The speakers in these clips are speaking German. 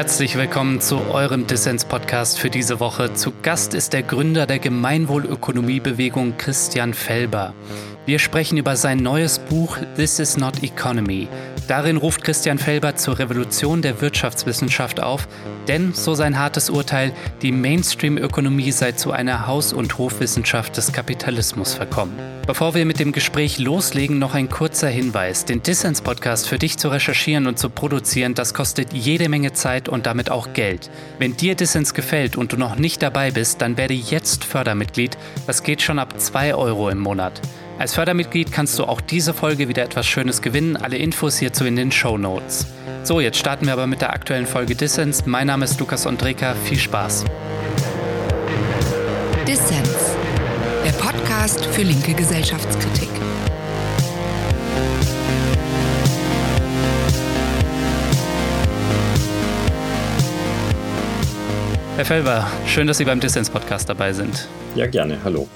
Herzlich willkommen zu eurem Dissens-Podcast für diese Woche. Zu Gast ist der Gründer der Gemeinwohlökonomiebewegung Christian Felber. Wir sprechen über sein neues Buch This is Not Economy. Darin ruft Christian Felber zur Revolution der Wirtschaftswissenschaft auf, denn, so sein hartes Urteil, die Mainstream-Ökonomie sei zu einer Haus- und Hofwissenschaft des Kapitalismus verkommen. Bevor wir mit dem Gespräch loslegen, noch ein kurzer Hinweis. Den Dissens-Podcast für dich zu recherchieren und zu produzieren, das kostet jede Menge Zeit und damit auch Geld. Wenn dir Dissens gefällt und du noch nicht dabei bist, dann werde jetzt Fördermitglied. Das geht schon ab 2 Euro im Monat. Als Fördermitglied kannst du auch diese Folge wieder etwas Schönes gewinnen. Alle Infos hierzu in den Show Notes. So, jetzt starten wir aber mit der aktuellen Folge Dissens. Mein Name ist Lukas Andreka. Viel Spaß. Dissens, der Podcast für linke Gesellschaftskritik. Herr Felber, schön, dass Sie beim Dissens-Podcast dabei sind. Ja, gerne. Hallo.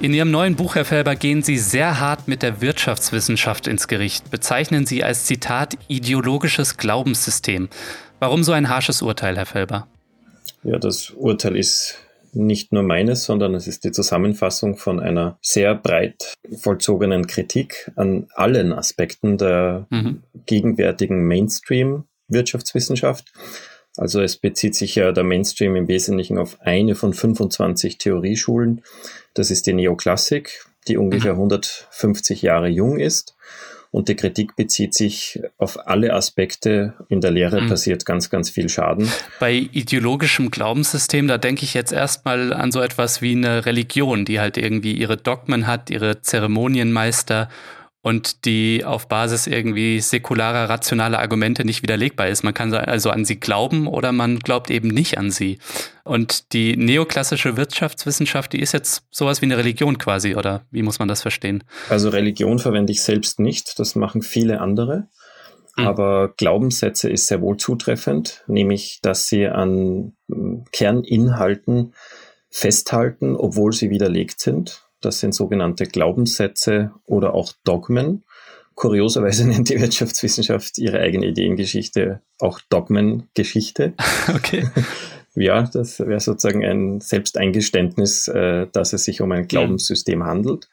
In Ihrem neuen Buch, Herr Felber, gehen Sie sehr hart mit der Wirtschaftswissenschaft ins Gericht, bezeichnen Sie als Zitat ideologisches Glaubenssystem. Warum so ein harsches Urteil, Herr Felber? Ja, das Urteil ist nicht nur meines, sondern es ist die Zusammenfassung von einer sehr breit vollzogenen Kritik an allen Aspekten der mhm. gegenwärtigen Mainstream-Wirtschaftswissenschaft. Also es bezieht sich ja der Mainstream im Wesentlichen auf eine von 25 Theorieschulen. Das ist die Neoklassik, die ungefähr 150 mhm. Jahre jung ist. Und die Kritik bezieht sich auf alle Aspekte. In der Lehre mhm. passiert ganz, ganz viel Schaden. Bei ideologischem Glaubenssystem, da denke ich jetzt erstmal an so etwas wie eine Religion, die halt irgendwie ihre Dogmen hat, ihre Zeremonienmeister und die auf Basis irgendwie säkularer, rationaler Argumente nicht widerlegbar ist. Man kann also an sie glauben oder man glaubt eben nicht an sie. Und die neoklassische Wirtschaftswissenschaft, die ist jetzt sowas wie eine Religion quasi, oder wie muss man das verstehen? Also Religion verwende ich selbst nicht, das machen viele andere. Mhm. Aber Glaubenssätze ist sehr wohl zutreffend, nämlich dass sie an Kerninhalten festhalten, obwohl sie widerlegt sind. Das sind sogenannte Glaubenssätze oder auch Dogmen. Kurioserweise nennt die Wirtschaftswissenschaft ihre eigene Ideengeschichte auch Dogmengeschichte. Okay. Ja, das wäre sozusagen ein Selbsteingeständnis, äh, dass es sich um ein Glaubenssystem handelt,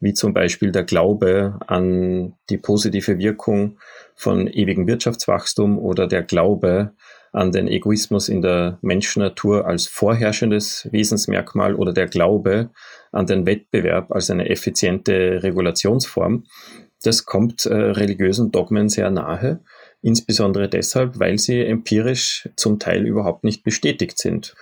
wie zum Beispiel der Glaube an die positive Wirkung von ewigem Wirtschaftswachstum oder der Glaube an den Egoismus in der Menschennatur als vorherrschendes Wesensmerkmal oder der Glaube an den Wettbewerb als eine effiziente Regulationsform, das kommt äh, religiösen Dogmen sehr nahe, insbesondere deshalb, weil sie empirisch zum Teil überhaupt nicht bestätigt sind.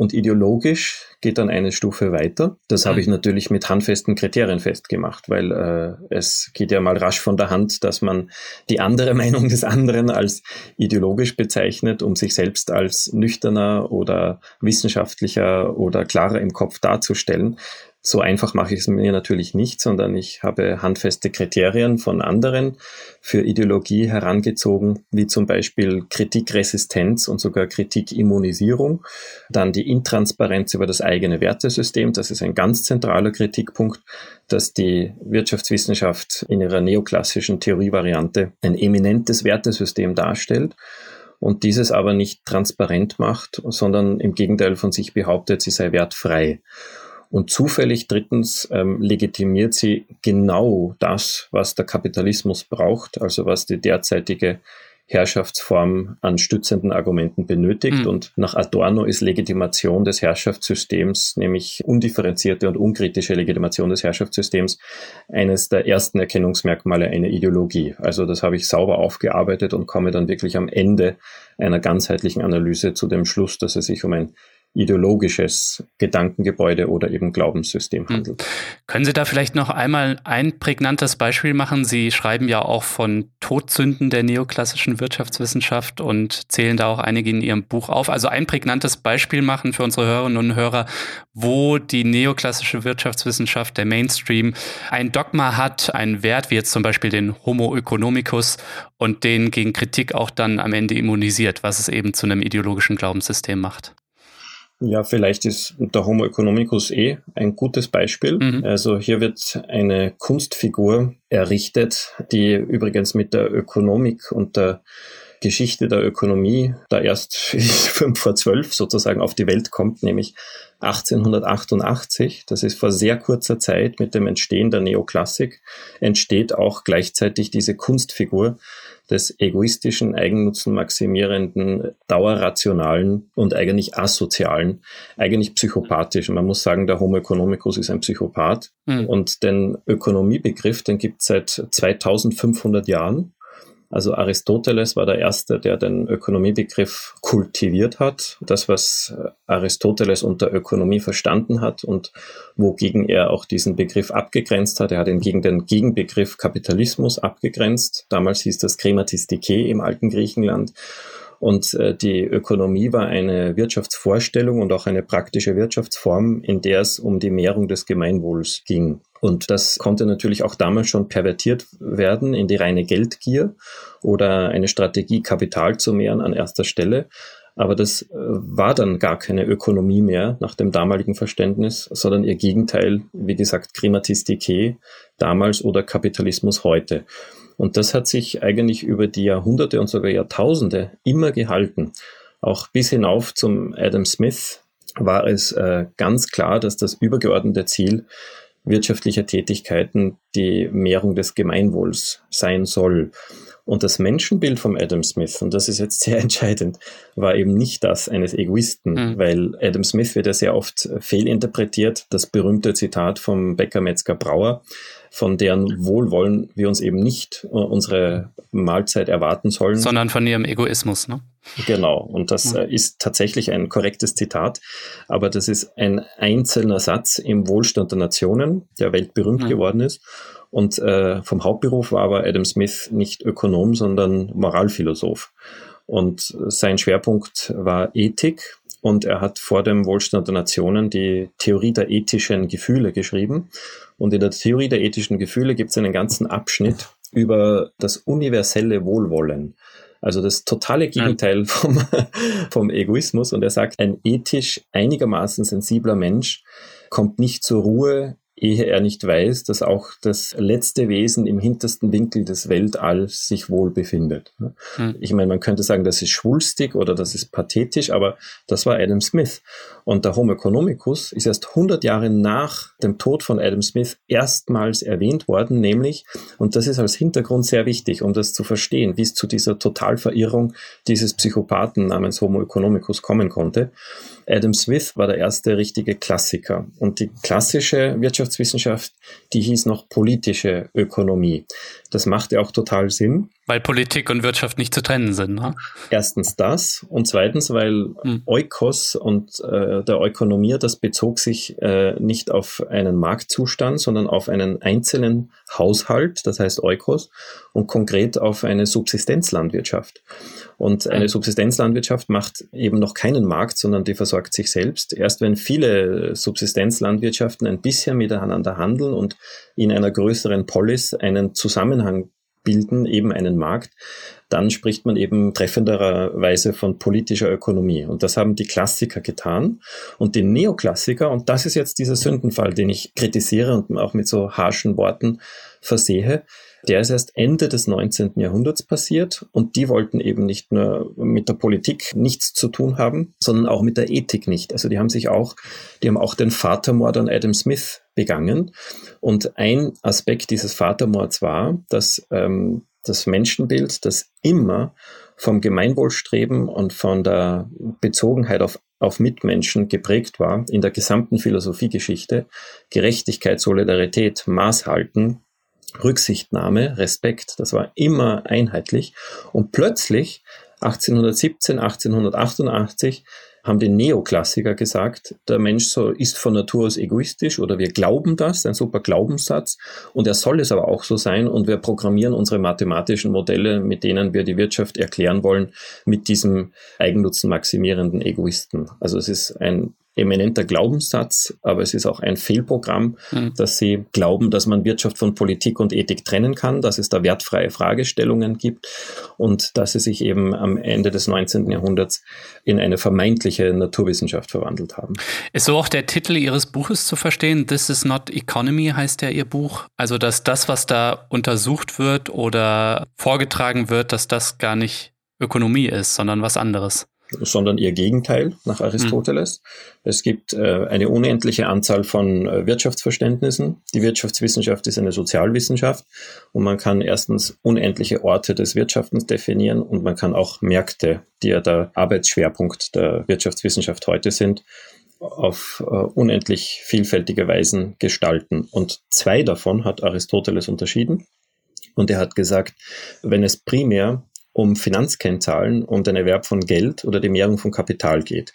Und ideologisch geht dann eine Stufe weiter. Das habe ich mhm. natürlich mit handfesten Kriterien festgemacht, weil äh, es geht ja mal rasch von der Hand, dass man die andere Meinung des anderen als ideologisch bezeichnet, um sich selbst als nüchterner oder wissenschaftlicher oder klarer im Kopf darzustellen. So einfach mache ich es mir natürlich nicht, sondern ich habe handfeste Kriterien von anderen für Ideologie herangezogen, wie zum Beispiel Kritikresistenz und sogar Kritikimmunisierung. Dann die Intransparenz über das eigene Wertesystem. Das ist ein ganz zentraler Kritikpunkt, dass die Wirtschaftswissenschaft in ihrer neoklassischen Theorievariante ein eminentes Wertesystem darstellt und dieses aber nicht transparent macht, sondern im Gegenteil von sich behauptet, sie sei wertfrei. Und zufällig drittens ähm, legitimiert sie genau das, was der Kapitalismus braucht, also was die derzeitige Herrschaftsform an stützenden Argumenten benötigt. Mhm. Und nach Adorno ist Legitimation des Herrschaftssystems, nämlich undifferenzierte und unkritische Legitimation des Herrschaftssystems, eines der ersten Erkennungsmerkmale einer Ideologie. Also das habe ich sauber aufgearbeitet und komme dann wirklich am Ende einer ganzheitlichen Analyse zu dem Schluss, dass es sich um ein ideologisches Gedankengebäude oder eben Glaubenssystem hm. handelt. Können Sie da vielleicht noch einmal ein prägnantes Beispiel machen? Sie schreiben ja auch von Todsünden der neoklassischen Wirtschaftswissenschaft und zählen da auch einige in Ihrem Buch auf. Also ein prägnantes Beispiel machen für unsere Hörerinnen und Hörer, wo die neoklassische Wirtschaftswissenschaft, der Mainstream, ein Dogma hat, einen Wert, wie jetzt zum Beispiel den Homo economicus und den gegen Kritik auch dann am Ende immunisiert, was es eben zu einem ideologischen Glaubenssystem macht. Ja, vielleicht ist der Homo economicus eh ein gutes Beispiel. Mhm. Also hier wird eine Kunstfigur errichtet, die übrigens mit der Ökonomik und der Geschichte der Ökonomie da erst fünf vor zwölf sozusagen auf die Welt kommt, nämlich 1888. Das ist vor sehr kurzer Zeit mit dem Entstehen der Neoklassik entsteht auch gleichzeitig diese Kunstfigur des egoistischen, eigennutzenmaximierenden, dauerrationalen und eigentlich asozialen, eigentlich psychopathischen. Man muss sagen, der Homo economicus ist ein Psychopath. Mhm. Und den Ökonomiebegriff, den gibt es seit 2500 Jahren. Also Aristoteles war der Erste, der den Ökonomiebegriff kultiviert hat. Das, was Aristoteles unter Ökonomie verstanden hat und wogegen er auch diesen Begriff abgegrenzt hat. Er hat ihn gegen den Gegenbegriff Kapitalismus abgegrenzt. Damals hieß das Krematistike im alten Griechenland. Und äh, die Ökonomie war eine Wirtschaftsvorstellung und auch eine praktische Wirtschaftsform, in der es um die Mehrung des Gemeinwohls ging. Und das konnte natürlich auch damals schon pervertiert werden in die reine Geldgier oder eine Strategie, Kapital zu mehren an erster Stelle. Aber das äh, war dann gar keine Ökonomie mehr nach dem damaligen Verständnis, sondern ihr Gegenteil, wie gesagt, Klimatistike damals oder Kapitalismus heute. Und das hat sich eigentlich über die Jahrhunderte und sogar Jahrtausende immer gehalten. Auch bis hinauf zum Adam Smith war es äh, ganz klar, dass das übergeordnete Ziel wirtschaftlicher Tätigkeiten die Mehrung des Gemeinwohls sein soll. Und das Menschenbild vom Adam Smith, und das ist jetzt sehr entscheidend, war eben nicht das eines Egoisten, mhm. weil Adam Smith wird ja sehr oft fehlinterpretiert. Das berühmte Zitat vom Bäcker Metzger Brauer, von deren Wohlwollen wir uns eben nicht äh, unsere Mahlzeit erwarten sollen. Sondern von ihrem Egoismus, ne? Genau, und das äh, ist tatsächlich ein korrektes Zitat, aber das ist ein einzelner Satz im Wohlstand der Nationen, der weltberühmt mhm. geworden ist. Und äh, vom Hauptberuf war aber Adam Smith nicht Ökonom, sondern Moralphilosoph. Und sein Schwerpunkt war Ethik und er hat vor dem Wohlstand der Nationen die Theorie der ethischen Gefühle geschrieben. Und in der Theorie der ethischen Gefühle gibt es einen ganzen Abschnitt über das universelle Wohlwollen. Also das totale Gegenteil vom, vom Egoismus. Und er sagt, ein ethisch einigermaßen sensibler Mensch kommt nicht zur Ruhe, ehe er nicht weiß, dass auch das letzte Wesen im hintersten Winkel des Weltalls sich wohl befindet. Mhm. Ich meine, man könnte sagen, das ist schwulstig oder das ist pathetisch, aber das war Adam Smith. Und der Homo economicus ist erst 100 Jahre nach dem Tod von Adam Smith erstmals erwähnt worden, nämlich, und das ist als Hintergrund sehr wichtig, um das zu verstehen, wie es zu dieser Totalverirrung dieses Psychopathen namens Homo economicus kommen konnte. Adam Smith war der erste richtige Klassiker. Und die klassische Wirtschaftswissenschaft, die hieß noch politische Ökonomie. Das macht ja auch total Sinn. Weil Politik und Wirtschaft nicht zu trennen sind. Ne? Erstens das und zweitens, weil hm. Eukos und äh, der Ökonomie, das bezog sich äh, nicht auf einen Marktzustand, sondern auf einen einzelnen Haushalt, das heißt Eukos, und konkret auf eine Subsistenzlandwirtschaft. Und eine Subsistenzlandwirtschaft macht eben noch keinen Markt, sondern die versorgt sich selbst. Erst wenn viele Subsistenzlandwirtschaften ein bisschen miteinander handeln und in einer größeren Polis einen Zusammenhang bilden, eben einen Markt, dann spricht man eben treffenderweise von politischer Ökonomie. Und das haben die Klassiker getan. Und die Neoklassiker, und das ist jetzt dieser Sündenfall, den ich kritisiere und auch mit so harschen Worten versehe, der ist erst Ende des 19. Jahrhunderts passiert und die wollten eben nicht nur mit der Politik nichts zu tun haben, sondern auch mit der Ethik nicht. Also die haben sich auch, die haben auch den Vatermord an Adam Smith begangen. Und ein Aspekt dieses Vatermords war, dass ähm, das Menschenbild, das immer vom Gemeinwohlstreben und von der Bezogenheit auf, auf Mitmenschen geprägt war, in der gesamten Philosophiegeschichte, Gerechtigkeit, Solidarität, Maßhalten, Rücksichtnahme, Respekt, das war immer einheitlich. Und plötzlich 1817, 1888 haben die Neoklassiker gesagt, der Mensch so, ist von Natur aus egoistisch oder wir glauben das, ein super Glaubenssatz und er soll es aber auch so sein und wir programmieren unsere mathematischen Modelle, mit denen wir die Wirtschaft erklären wollen, mit diesem Eigennutzen maximierenden Egoisten. Also es ist ein eminenter Glaubenssatz, aber es ist auch ein Fehlprogramm, mhm. dass sie glauben, dass man Wirtschaft von Politik und Ethik trennen kann, dass es da wertfreie Fragestellungen gibt und dass sie sich eben am Ende des 19. Jahrhunderts in eine vermeintliche Naturwissenschaft verwandelt haben. Ist so auch der Titel Ihres Buches zu verstehen? This is not economy heißt ja Ihr Buch. Also, dass das, was da untersucht wird oder vorgetragen wird, dass das gar nicht Ökonomie ist, sondern was anderes sondern ihr Gegenteil nach Aristoteles. Mhm. Es gibt äh, eine unendliche Anzahl von äh, Wirtschaftsverständnissen. Die Wirtschaftswissenschaft ist eine Sozialwissenschaft und man kann erstens unendliche Orte des Wirtschaftens definieren und man kann auch Märkte, die ja der Arbeitsschwerpunkt der Wirtschaftswissenschaft heute sind, auf äh, unendlich vielfältige Weisen gestalten. Und zwei davon hat Aristoteles unterschieden. Und er hat gesagt, wenn es primär um Finanzkennzahlen, um den Erwerb von Geld oder die Mehrung von Kapital geht.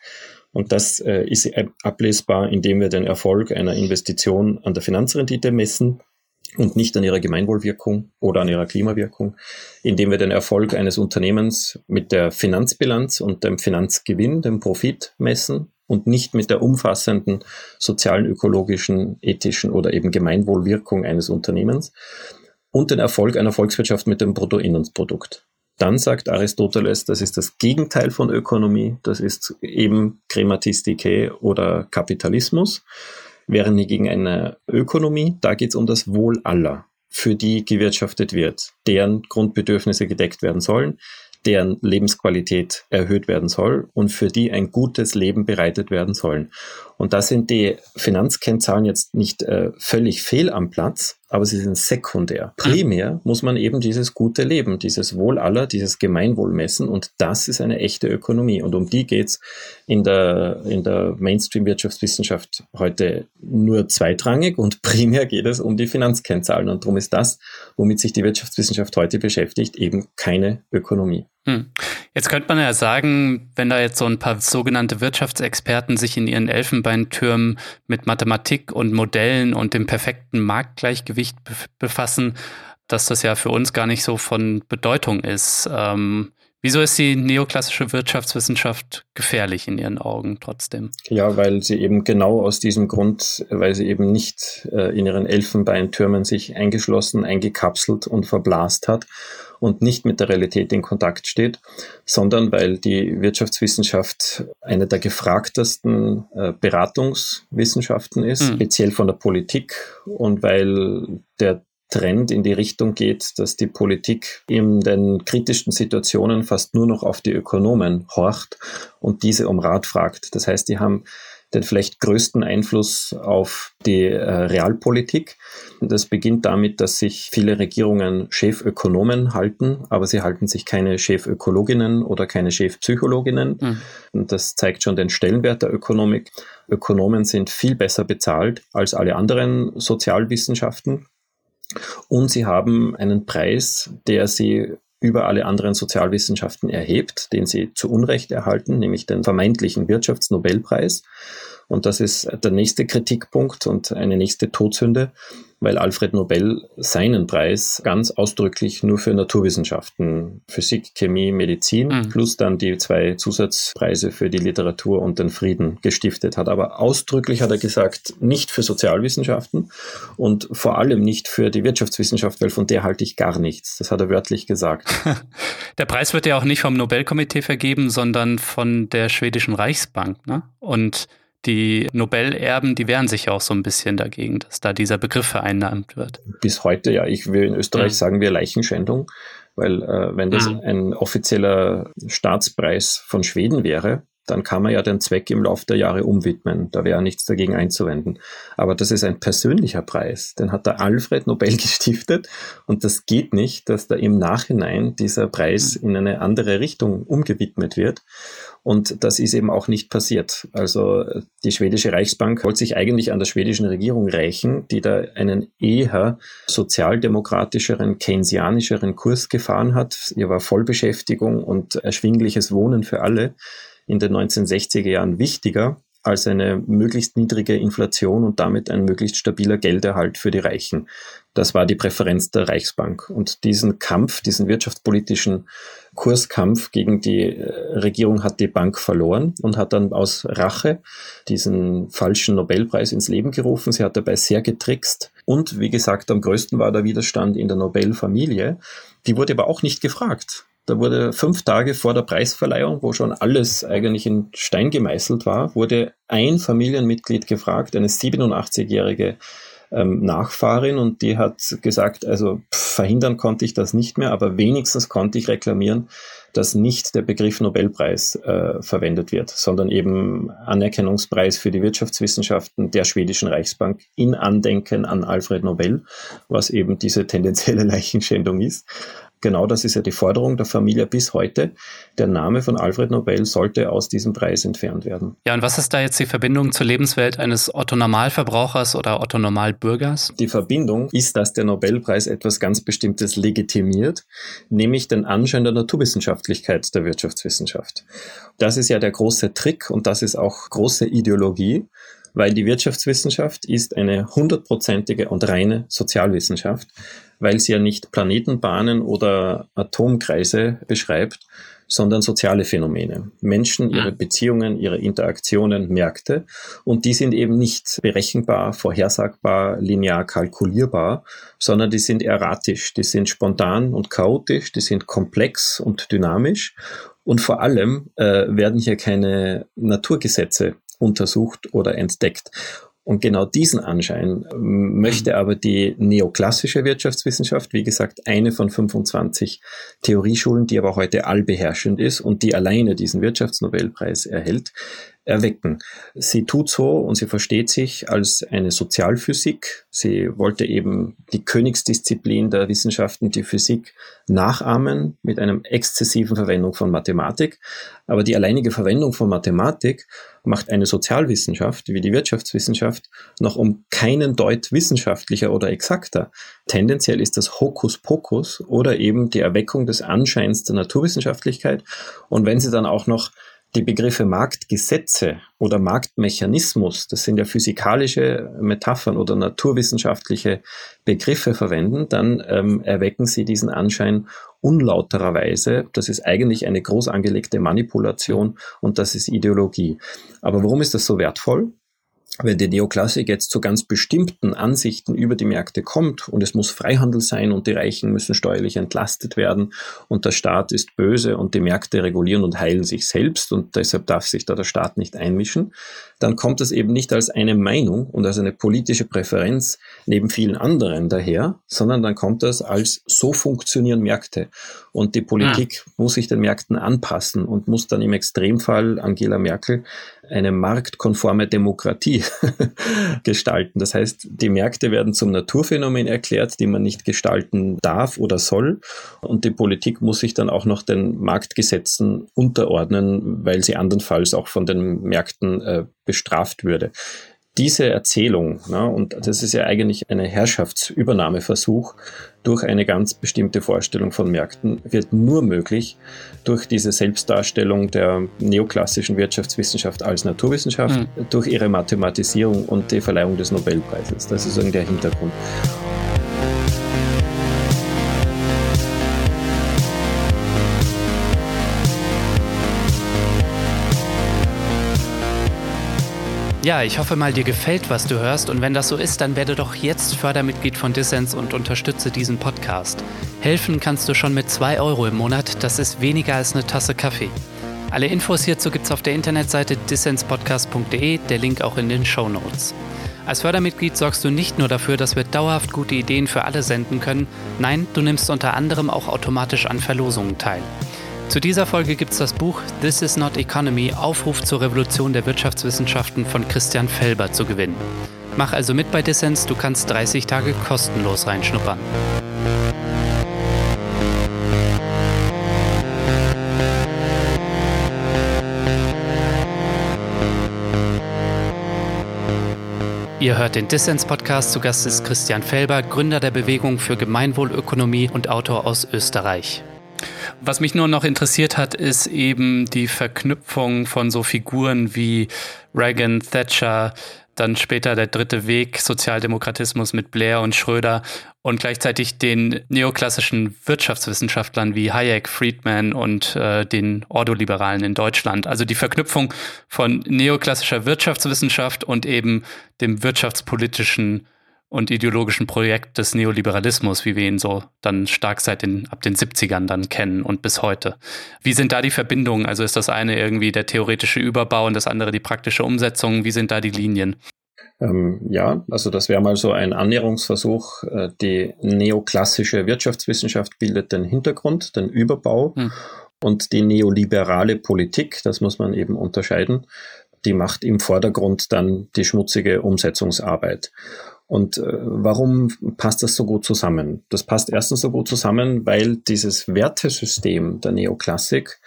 Und das äh, ist ablesbar, indem wir den Erfolg einer Investition an der Finanzrendite messen und nicht an ihrer Gemeinwohlwirkung oder an ihrer Klimawirkung, indem wir den Erfolg eines Unternehmens mit der Finanzbilanz und dem Finanzgewinn, dem Profit messen und nicht mit der umfassenden sozialen, ökologischen, ethischen oder eben Gemeinwohlwirkung eines Unternehmens und den Erfolg einer Volkswirtschaft mit dem Bruttoinlandsprodukt. Dann sagt Aristoteles, das ist das Gegenteil von Ökonomie, das ist eben Krematistike oder Kapitalismus, während hingegen eine Ökonomie, da geht es um das Wohl aller, für die gewirtschaftet wird, deren Grundbedürfnisse gedeckt werden sollen, deren Lebensqualität erhöht werden soll und für die ein gutes Leben bereitet werden sollen. Und da sind die Finanzkennzahlen jetzt nicht äh, völlig fehl am Platz, aber sie sind sekundär. Primär muss man eben dieses gute Leben, dieses Wohl aller, dieses Gemeinwohl messen und das ist eine echte Ökonomie. Und um die geht's in der, in der Mainstream-Wirtschaftswissenschaft heute nur zweitrangig und primär geht es um die Finanzkennzahlen. Und darum ist das, womit sich die Wirtschaftswissenschaft heute beschäftigt, eben keine Ökonomie. Hm. Jetzt könnte man ja sagen, wenn da jetzt so ein paar sogenannte Wirtschaftsexperten sich in ihren Elfenbeintürmen mit Mathematik und Modellen und dem perfekten Marktgleichgewicht befassen, dass das ja für uns gar nicht so von Bedeutung ist. Ähm, Wieso ist die neoklassische Wirtschaftswissenschaft gefährlich in Ihren Augen trotzdem? Ja, weil sie eben genau aus diesem Grund, weil sie eben nicht äh, in ihren Elfenbeintürmen sich eingeschlossen, eingekapselt und verblasst hat und nicht mit der Realität in Kontakt steht, sondern weil die Wirtschaftswissenschaft eine der gefragtesten äh, Beratungswissenschaften ist, mhm. speziell von der Politik und weil der Trend in die Richtung geht, dass die Politik in den kritischsten Situationen fast nur noch auf die Ökonomen horcht und diese um Rat fragt. Das heißt, die haben den vielleicht größten Einfluss auf die äh, Realpolitik. Das beginnt damit, dass sich viele Regierungen Chefökonomen halten, aber sie halten sich keine Chefökologinnen oder keine Chefpsychologinnen. Mhm. Und das zeigt schon den Stellenwert der Ökonomik. Ökonomen sind viel besser bezahlt als alle anderen Sozialwissenschaften. Und sie haben einen Preis, der sie über alle anderen Sozialwissenschaften erhebt, den sie zu Unrecht erhalten, nämlich den vermeintlichen Wirtschaftsnobelpreis. Und das ist der nächste Kritikpunkt und eine nächste Todsünde, weil Alfred Nobel seinen Preis ganz ausdrücklich nur für Naturwissenschaften, Physik, Chemie, Medizin, mhm. plus dann die zwei Zusatzpreise für die Literatur und den Frieden gestiftet hat. Aber ausdrücklich hat er gesagt, nicht für Sozialwissenschaften und vor allem nicht für die Wirtschaftswissenschaft, weil von der halte ich gar nichts. Das hat er wörtlich gesagt. Der Preis wird ja auch nicht vom Nobelkomitee vergeben, sondern von der schwedischen Reichsbank. Ne? Und die Nobelerben, die wehren sich ja auch so ein bisschen dagegen, dass da dieser Begriff vereinnahmt wird. Bis heute, ja, ich will in Österreich ja. sagen wir Leichenschändung, weil äh, wenn das mhm. ein offizieller Staatspreis von Schweden wäre, dann kann man ja den Zweck im Laufe der Jahre umwidmen. Da wäre nichts dagegen einzuwenden. Aber das ist ein persönlicher Preis. Den hat der Alfred Nobel gestiftet und das geht nicht, dass da im Nachhinein dieser Preis mhm. in eine andere Richtung umgewidmet wird. Und das ist eben auch nicht passiert. Also die schwedische Reichsbank wollte sich eigentlich an der schwedischen Regierung rächen, die da einen eher sozialdemokratischeren, keynesianischeren Kurs gefahren hat. Ihr war Vollbeschäftigung und erschwingliches Wohnen für alle in den 1960er Jahren wichtiger als eine möglichst niedrige Inflation und damit ein möglichst stabiler Gelderhalt für die Reichen. Das war die Präferenz der Reichsbank. Und diesen Kampf, diesen wirtschaftspolitischen Kurskampf gegen die äh, Regierung hat die Bank verloren und hat dann aus Rache diesen falschen Nobelpreis ins Leben gerufen. Sie hat dabei sehr getrickst. Und wie gesagt, am größten war der Widerstand in der Nobelfamilie. Die wurde aber auch nicht gefragt. Da wurde fünf Tage vor der Preisverleihung, wo schon alles eigentlich in Stein gemeißelt war, wurde ein Familienmitglied gefragt, eine 87-jährige ähm, Nachfahrin und die hat gesagt, also pff, verhindern konnte ich das nicht mehr, aber wenigstens konnte ich reklamieren, dass nicht der Begriff Nobelpreis äh, verwendet wird, sondern eben Anerkennungspreis für die Wirtschaftswissenschaften der schwedischen Reichsbank in Andenken an Alfred Nobel, was eben diese tendenzielle Leichenschändung ist. Genau das ist ja die Forderung der Familie bis heute. Der Name von Alfred Nobel sollte aus diesem Preis entfernt werden. Ja, und was ist da jetzt die Verbindung zur Lebenswelt eines Otto-Normalverbrauchers oder Otto-Normalbürgers? Die Verbindung ist, dass der Nobelpreis etwas ganz Bestimmtes legitimiert, nämlich den Anschein der Naturwissenschaftlichkeit der Wirtschaftswissenschaft. Das ist ja der große Trick und das ist auch große Ideologie weil die Wirtschaftswissenschaft ist eine hundertprozentige und reine Sozialwissenschaft, weil sie ja nicht Planetenbahnen oder Atomkreise beschreibt, sondern soziale Phänomene. Menschen, ihre Beziehungen, ihre Interaktionen, Märkte. Und die sind eben nicht berechenbar, vorhersagbar, linear kalkulierbar, sondern die sind erratisch, die sind spontan und chaotisch, die sind komplex und dynamisch. Und vor allem äh, werden hier keine Naturgesetze untersucht oder entdeckt. Und genau diesen Anschein ähm, möchte mhm. aber die neoklassische Wirtschaftswissenschaft, wie gesagt, eine von 25 Theorieschulen, die aber heute allbeherrschend ist und die alleine diesen Wirtschaftsnobelpreis erhält, erwecken. Sie tut so und sie versteht sich als eine Sozialphysik. Sie wollte eben die Königsdisziplin der Wissenschaften, die Physik, nachahmen mit einem exzessiven Verwendung von Mathematik. Aber die alleinige Verwendung von Mathematik macht eine Sozialwissenschaft wie die Wirtschaftswissenschaft noch um keinen Deut wissenschaftlicher oder exakter. Tendenziell ist das Hokuspokus oder eben die Erweckung des Anscheins der Naturwissenschaftlichkeit. Und wenn sie dann auch noch die Begriffe Marktgesetze oder Marktmechanismus, das sind ja physikalische Metaphern oder naturwissenschaftliche Begriffe verwenden, dann ähm, erwecken sie diesen Anschein unlautererweise. Das ist eigentlich eine groß angelegte Manipulation und das ist Ideologie. Aber warum ist das so wertvoll? Wenn die Neoklassik jetzt zu ganz bestimmten Ansichten über die Märkte kommt und es muss Freihandel sein und die Reichen müssen steuerlich entlastet werden und der Staat ist böse und die Märkte regulieren und heilen sich selbst und deshalb darf sich da der Staat nicht einmischen, dann kommt das eben nicht als eine Meinung und als eine politische Präferenz neben vielen anderen daher, sondern dann kommt das als so funktionieren Märkte und die Politik ah. muss sich den Märkten anpassen und muss dann im Extremfall Angela Merkel eine marktkonforme Demokratie gestalten. Das heißt, die Märkte werden zum Naturphänomen erklärt, die man nicht gestalten darf oder soll. Und die Politik muss sich dann auch noch den Marktgesetzen unterordnen, weil sie andernfalls auch von den Märkten äh, bestraft würde diese Erzählung, ne, und das ist ja eigentlich ein Herrschaftsübernahmeversuch durch eine ganz bestimmte Vorstellung von Märkten, wird nur möglich durch diese Selbstdarstellung der neoklassischen Wirtschaftswissenschaft als Naturwissenschaft, mhm. durch ihre Mathematisierung und die Verleihung des Nobelpreises. Das ist irgendwie der Hintergrund. Ja, ich hoffe mal, dir gefällt, was du hörst und wenn das so ist, dann werde doch jetzt Fördermitglied von Dissens und unterstütze diesen Podcast. Helfen kannst du schon mit 2 Euro im Monat, das ist weniger als eine Tasse Kaffee. Alle Infos hierzu gibt's auf der Internetseite dissenspodcast.de, der Link auch in den Show Notes. Als Fördermitglied sorgst du nicht nur dafür, dass wir dauerhaft gute Ideen für alle senden können, nein, du nimmst unter anderem auch automatisch an Verlosungen teil. Zu dieser Folge gibt es das Buch This is Not Economy, Aufruf zur Revolution der Wirtschaftswissenschaften von Christian Felber zu gewinnen. Mach also mit bei Dissens, du kannst 30 Tage kostenlos reinschnuppern. Ihr hört den Dissens-Podcast. Zu Gast ist Christian Felber, Gründer der Bewegung für Gemeinwohlökonomie und Autor aus Österreich. Was mich nur noch interessiert hat, ist eben die Verknüpfung von so Figuren wie Reagan, Thatcher, dann später der dritte Weg, Sozialdemokratismus mit Blair und Schröder und gleichzeitig den neoklassischen Wirtschaftswissenschaftlern wie Hayek, Friedman und äh, den Ordoliberalen in Deutschland. Also die Verknüpfung von neoklassischer Wirtschaftswissenschaft und eben dem wirtschaftspolitischen und ideologischen Projekt des Neoliberalismus, wie wir ihn so dann stark seit den, ab den 70ern dann kennen und bis heute. Wie sind da die Verbindungen? Also ist das eine irgendwie der theoretische Überbau und das andere die praktische Umsetzung? Wie sind da die Linien? Ähm, ja, also das wäre mal so ein Annäherungsversuch. Äh, die neoklassische Wirtschaftswissenschaft bildet den Hintergrund, den Überbau. Hm. Und die neoliberale Politik, das muss man eben unterscheiden, die macht im Vordergrund dann die schmutzige Umsetzungsarbeit. Und äh, warum passt das so gut zusammen? Das passt erstens so gut zusammen, weil dieses Wertesystem der Neoklassik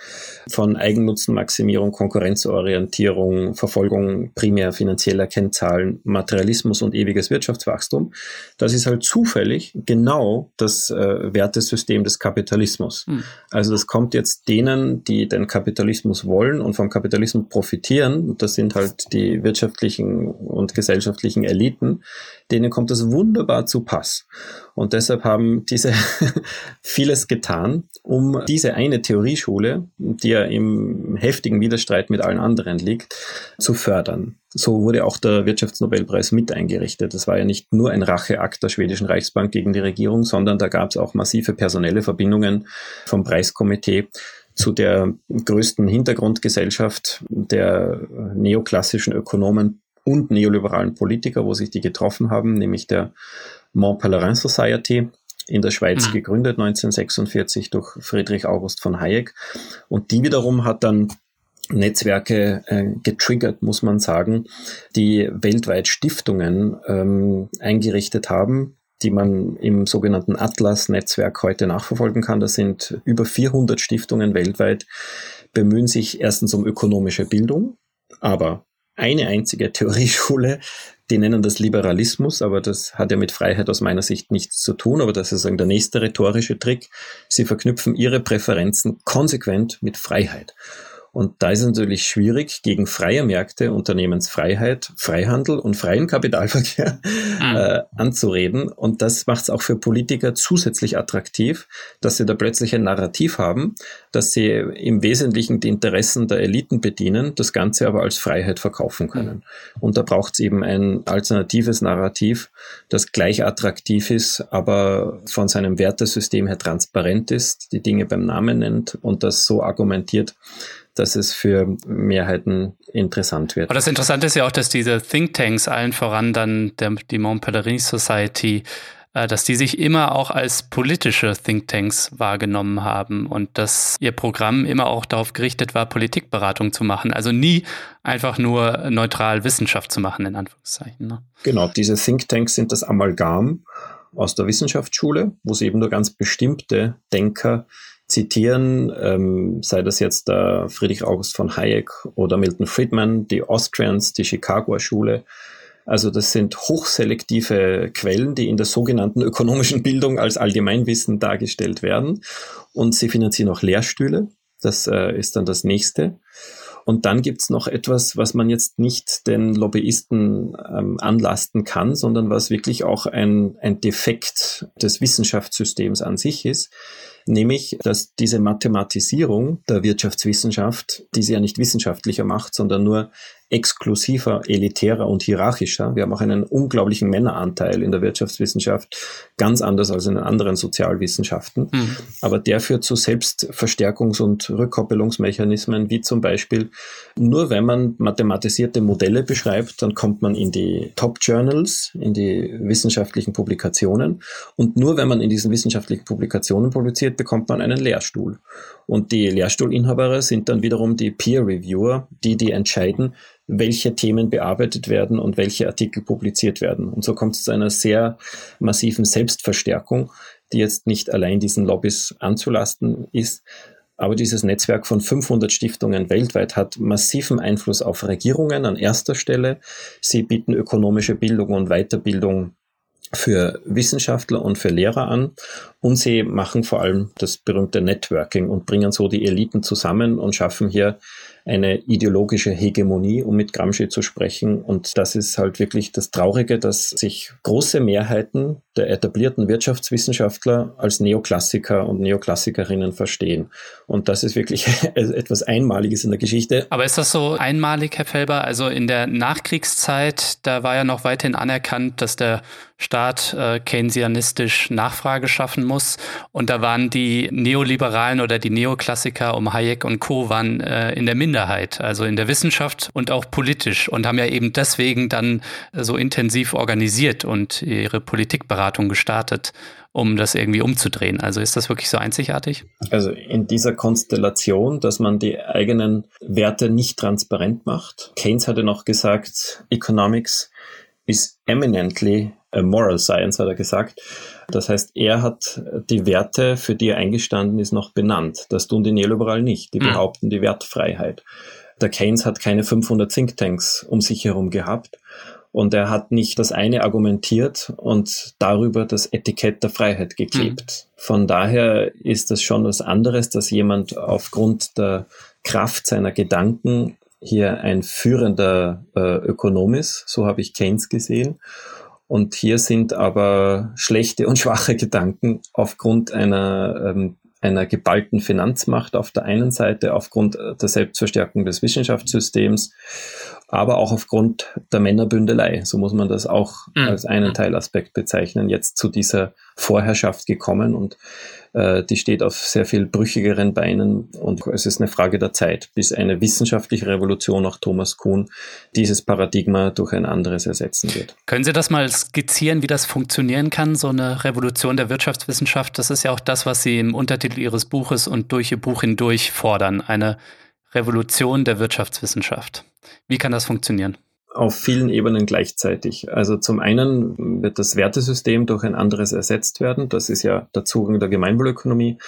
von Eigennutzenmaximierung, Konkurrenzorientierung, Verfolgung primär finanzieller Kennzahlen, Materialismus und ewiges Wirtschaftswachstum, das ist halt zufällig genau das äh, Wertesystem des Kapitalismus. Hm. Also das kommt jetzt denen, die den Kapitalismus wollen und vom Kapitalismus profitieren, das sind halt die wirtschaftlichen und gesellschaftlichen Eliten, denen kommt das wunderbar zu Pass. Und deshalb haben diese vieles getan, um diese eine Theorieschule, die ja im heftigen Widerstreit mit allen anderen liegt, zu fördern. So wurde auch der Wirtschaftsnobelpreis mit eingerichtet. Das war ja nicht nur ein Racheakt der schwedischen Reichsbank gegen die Regierung, sondern da gab es auch massive personelle Verbindungen vom Preiskomitee zu der größten Hintergrundgesellschaft der neoklassischen Ökonomen und neoliberalen Politiker, wo sich die getroffen haben, nämlich der Mont Pelerin Society in der Schweiz mhm. gegründet 1946 durch Friedrich August von Hayek. Und die wiederum hat dann Netzwerke äh, getriggert, muss man sagen, die weltweit Stiftungen ähm, eingerichtet haben, die man im sogenannten Atlas-Netzwerk heute nachverfolgen kann. Das sind über 400 Stiftungen weltweit, bemühen sich erstens um ökonomische Bildung, aber eine einzige Theorieschule, die nennen das Liberalismus, aber das hat ja mit Freiheit aus meiner Sicht nichts zu tun, aber das ist der nächste rhetorische Trick. Sie verknüpfen ihre Präferenzen konsequent mit Freiheit. Und da ist es natürlich schwierig, gegen freie Märkte, Unternehmensfreiheit, Freihandel und freien Kapitalverkehr mhm. äh, anzureden. Und das macht es auch für Politiker zusätzlich attraktiv, dass sie da plötzlich ein Narrativ haben, dass sie im Wesentlichen die Interessen der Eliten bedienen, das Ganze aber als Freiheit verkaufen können. Mhm. Und da braucht es eben ein alternatives Narrativ, das gleich attraktiv ist, aber von seinem Wertesystem her transparent ist, die Dinge beim Namen nennt und das so argumentiert, dass es für Mehrheiten interessant wird. Aber das Interessante ist ja auch, dass diese Thinktanks, allen voran dann der, die Mont Pelerin Society, äh, dass die sich immer auch als politische Thinktanks wahrgenommen haben und dass ihr Programm immer auch darauf gerichtet war, Politikberatung zu machen. Also nie einfach nur neutral Wissenschaft zu machen, in Anführungszeichen. Ne? Genau, diese Thinktanks sind das Amalgam aus der Wissenschaftsschule, wo sie eben nur ganz bestimmte Denker zitieren, ähm, sei das jetzt der Friedrich August von Hayek oder Milton Friedman, die Austrians, die Chicagoer Schule. Also das sind hochselektive Quellen, die in der sogenannten ökonomischen Bildung als Allgemeinwissen dargestellt werden. Und sie finanzieren auch Lehrstühle. Das äh, ist dann das nächste. Und dann gibt's noch etwas, was man jetzt nicht den Lobbyisten ähm, anlasten kann, sondern was wirklich auch ein, ein Defekt des Wissenschaftssystems an sich ist nämlich dass diese Mathematisierung der Wirtschaftswissenschaft, die sie ja nicht wissenschaftlicher macht, sondern nur exklusiver, elitärer und hierarchischer. Wir haben auch einen unglaublichen Männeranteil in der Wirtschaftswissenschaft, ganz anders als in den anderen Sozialwissenschaften. Mhm. Aber der führt zu Selbstverstärkungs- und Rückkoppelungsmechanismen, wie zum Beispiel, nur wenn man mathematisierte Modelle beschreibt, dann kommt man in die Top-Journals, in die wissenschaftlichen Publikationen. Und nur wenn man in diesen wissenschaftlichen Publikationen publiziert, bekommt man einen Lehrstuhl. Und die Lehrstuhlinhaber sind dann wiederum die Peer-Reviewer, die die entscheiden, welche Themen bearbeitet werden und welche Artikel publiziert werden. Und so kommt es zu einer sehr massiven Selbstverstärkung, die jetzt nicht allein diesen Lobbys anzulasten ist. Aber dieses Netzwerk von 500 Stiftungen weltweit hat massiven Einfluss auf Regierungen an erster Stelle. Sie bieten ökonomische Bildung und Weiterbildung für Wissenschaftler und für Lehrer an und sie machen vor allem das berühmte Networking und bringen so die Eliten zusammen und schaffen hier eine ideologische Hegemonie, um mit Gramsci zu sprechen. Und das ist halt wirklich das Traurige, dass sich große Mehrheiten der etablierten Wirtschaftswissenschaftler als Neoklassiker und Neoklassikerinnen verstehen. Und das ist wirklich etwas Einmaliges in der Geschichte. Aber ist das so einmalig, Herr Felber? Also in der Nachkriegszeit, da war ja noch weiterhin anerkannt, dass der Staat äh, keynesianistisch Nachfrage schaffen muss. Und da waren die Neoliberalen oder die Neoklassiker um Hayek und Co. waren äh, in der Minderheit, also in der Wissenschaft und auch politisch und haben ja eben deswegen dann so intensiv organisiert und ihre Politikberatung gestartet um das irgendwie umzudrehen. Also ist das wirklich so einzigartig? Also in dieser Konstellation, dass man die eigenen Werte nicht transparent macht. Keynes hatte noch gesagt, Economics is eminently a moral science, hat er gesagt. Das heißt, er hat die Werte, für die er eingestanden ist, noch benannt. Das tun die Neoliberalen nicht. Die hm. behaupten die Wertfreiheit. Der Keynes hat keine 500 Thinktanks um sich herum gehabt und er hat nicht das eine argumentiert und darüber das Etikett der Freiheit geklebt. Mhm. Von daher ist das schon was anderes, dass jemand aufgrund der Kraft seiner Gedanken hier ein führender äh, Ökonom ist. So habe ich Keynes gesehen. Und hier sind aber schlechte und schwache Gedanken aufgrund einer ähm, einer geballten Finanzmacht auf der einen Seite, aufgrund der Selbstverstärkung des Wissenschaftssystems aber auch aufgrund der Männerbündelei, so muss man das auch mhm. als einen Teilaspekt bezeichnen, jetzt zu dieser Vorherrschaft gekommen und äh, die steht auf sehr viel brüchigeren Beinen und es ist eine Frage der Zeit, bis eine wissenschaftliche Revolution, auch Thomas Kuhn, dieses Paradigma durch ein anderes ersetzen wird. Können Sie das mal skizzieren, wie das funktionieren kann, so eine Revolution der Wirtschaftswissenschaft? Das ist ja auch das, was Sie im Untertitel Ihres Buches und durch Ihr Buch hindurch fordern, eine Revolution der Wirtschaftswissenschaft. Wie kann das funktionieren? Auf vielen Ebenen gleichzeitig. Also zum einen wird das Wertesystem durch ein anderes ersetzt werden. Das ist ja der Zugang der Gemeinwohlökonomie,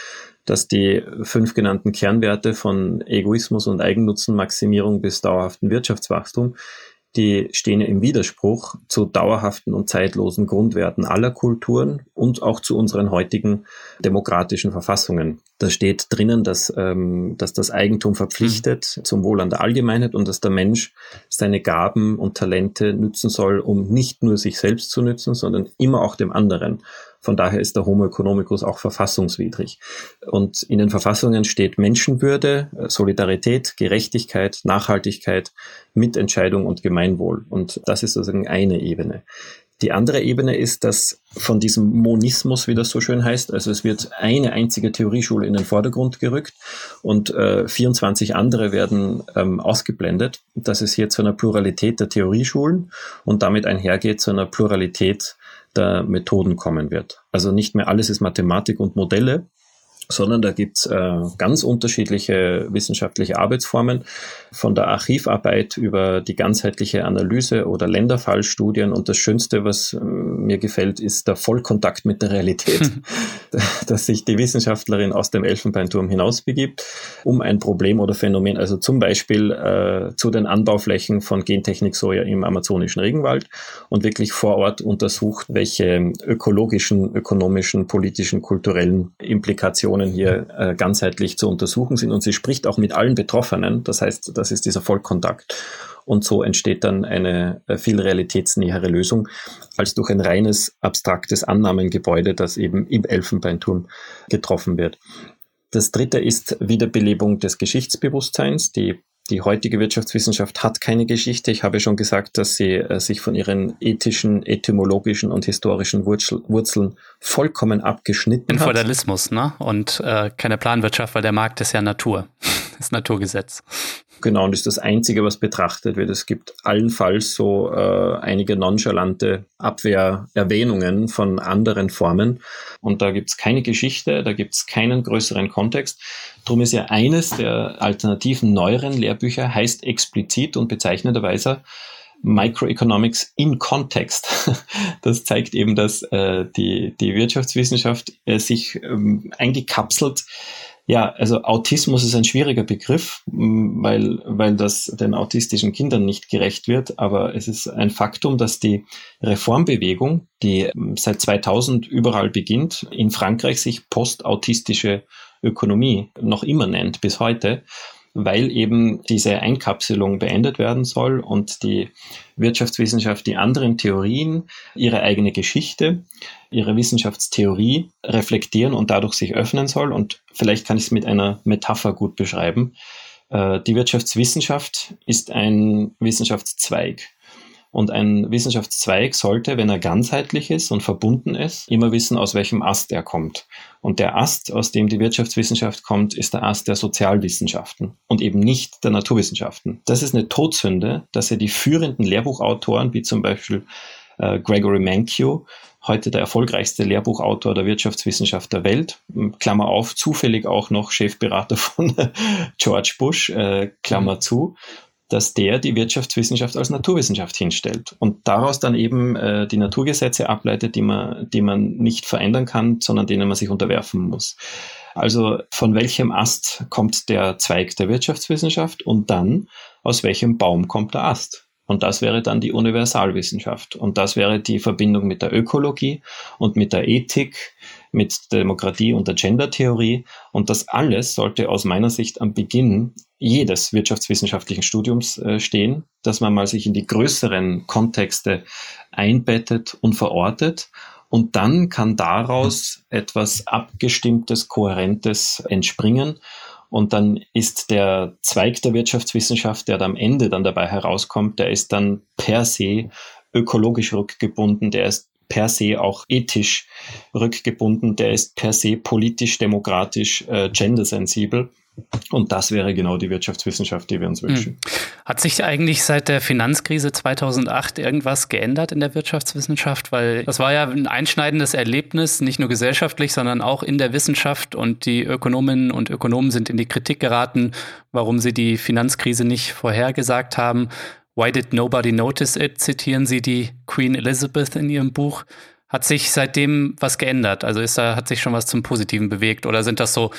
dass die fünf genannten Kernwerte von Egoismus und Eigennutzenmaximierung bis dauerhaften Wirtschaftswachstum die stehen ja im Widerspruch zu dauerhaften und zeitlosen Grundwerten aller Kulturen und auch zu unseren heutigen demokratischen Verfassungen. Da steht drinnen, dass, ähm, dass das Eigentum verpflichtet mhm. zum Wohl an der Allgemeinheit und dass der Mensch seine Gaben und Talente nützen soll, um nicht nur sich selbst zu nützen, sondern immer auch dem anderen. Von daher ist der Homo economicus auch verfassungswidrig. Und in den Verfassungen steht Menschenwürde, Solidarität, Gerechtigkeit, Nachhaltigkeit, Mitentscheidung und Gemeinwohl. Und das ist sozusagen eine Ebene. Die andere Ebene ist, dass von diesem Monismus, wie das so schön heißt, also es wird eine einzige Theorieschule in den Vordergrund gerückt und äh, 24 andere werden ähm, ausgeblendet, dass es hier zu einer Pluralität der Theorieschulen und damit einhergeht zu einer Pluralität der Methoden kommen wird. Also nicht mehr alles ist Mathematik und Modelle, sondern da gibt's äh, ganz unterschiedliche wissenschaftliche Arbeitsformen, von der Archivarbeit über die ganzheitliche Analyse oder Länderfallstudien. Und das Schönste, was äh, mir gefällt, ist der Vollkontakt mit der Realität, dass sich die Wissenschaftlerin aus dem Elfenbeinturm hinausbegibt, um ein Problem oder Phänomen, also zum Beispiel äh, zu den Anbauflächen von Gentechnik Soja im amazonischen Regenwald und wirklich vor Ort untersucht, welche ökologischen, ökonomischen, politischen, kulturellen Implikationen Situationen hier äh, ganzheitlich zu untersuchen sind. Und sie spricht auch mit allen Betroffenen. Das heißt, das ist dieser Vollkontakt. Und so entsteht dann eine äh, viel realitätsnähere Lösung als durch ein reines abstraktes Annahmengebäude, das eben im Elfenbeinturm getroffen wird. Das dritte ist Wiederbelebung des Geschichtsbewusstseins. Die die heutige Wirtschaftswissenschaft hat keine Geschichte. Ich habe schon gesagt, dass sie äh, sich von ihren ethischen, etymologischen und historischen Wurzel, Wurzeln vollkommen abgeschnitten hat. Feudalismus, ne? Und äh, keine Planwirtschaft, weil der Markt ist ja Natur. ist Naturgesetz. Genau, und ist das Einzige, was betrachtet wird. Es gibt allenfalls so äh, einige nonchalante Abwehrerwähnungen von anderen Formen. Und da gibt es keine Geschichte, da gibt es keinen größeren Kontext. Drum ist ja eines der alternativen neueren Lehrbücher, heißt explizit und bezeichnenderweise Microeconomics in Kontext. Das zeigt eben, dass äh, die, die Wirtschaftswissenschaft äh, sich ähm, eingekapselt ja, also Autismus ist ein schwieriger Begriff, weil, weil das den autistischen Kindern nicht gerecht wird. Aber es ist ein Faktum, dass die Reformbewegung, die seit 2000 überall beginnt, in Frankreich sich postautistische Ökonomie noch immer nennt bis heute weil eben diese Einkapselung beendet werden soll und die Wirtschaftswissenschaft die anderen Theorien, ihre eigene Geschichte, ihre Wissenschaftstheorie reflektieren und dadurch sich öffnen soll. Und vielleicht kann ich es mit einer Metapher gut beschreiben. Äh, die Wirtschaftswissenschaft ist ein Wissenschaftszweig. Und ein Wissenschaftszweig sollte, wenn er ganzheitlich ist und verbunden ist, immer wissen, aus welchem Ast er kommt. Und der Ast, aus dem die Wirtschaftswissenschaft kommt, ist der Ast der Sozialwissenschaften und eben nicht der Naturwissenschaften. Das ist eine Todsünde, dass er die führenden Lehrbuchautoren, wie zum Beispiel äh, Gregory Mankiw, heute der erfolgreichste Lehrbuchautor der Wirtschaftswissenschaft der Welt, Klammer auf, zufällig auch noch Chefberater von George Bush, äh, Klammer mhm. zu, dass der die Wirtschaftswissenschaft als Naturwissenschaft hinstellt und daraus dann eben äh, die Naturgesetze ableitet, die man, die man nicht verändern kann, sondern denen man sich unterwerfen muss. Also von welchem Ast kommt der Zweig der Wirtschaftswissenschaft und dann aus welchem Baum kommt der Ast? Und das wäre dann die Universalwissenschaft. Und das wäre die Verbindung mit der Ökologie und mit der Ethik, mit der Demokratie und der Gendertheorie. Und das alles sollte aus meiner Sicht am Beginn jedes wirtschaftswissenschaftlichen Studiums äh, stehen, dass man mal sich in die größeren Kontexte einbettet und verortet. Und dann kann daraus etwas Abgestimmtes, Kohärentes entspringen. Und dann ist der Zweig der Wirtschaftswissenschaft, der am Ende dann dabei herauskommt, der ist dann per se ökologisch rückgebunden, der ist per se auch ethisch rückgebunden, der ist per se politisch, demokratisch, äh, gendersensibel. Und das wäre genau die Wirtschaftswissenschaft, die wir uns hm. wünschen. Hat sich eigentlich seit der Finanzkrise 2008 irgendwas geändert in der Wirtschaftswissenschaft? Weil das war ja ein einschneidendes Erlebnis, nicht nur gesellschaftlich, sondern auch in der Wissenschaft. Und die Ökonominnen und Ökonomen sind in die Kritik geraten, warum sie die Finanzkrise nicht vorhergesagt haben. Why did nobody notice it? Zitieren Sie die Queen Elizabeth in ihrem Buch. Hat sich seitdem was geändert? Also ist da, hat sich schon was zum Positiven bewegt? Oder sind das so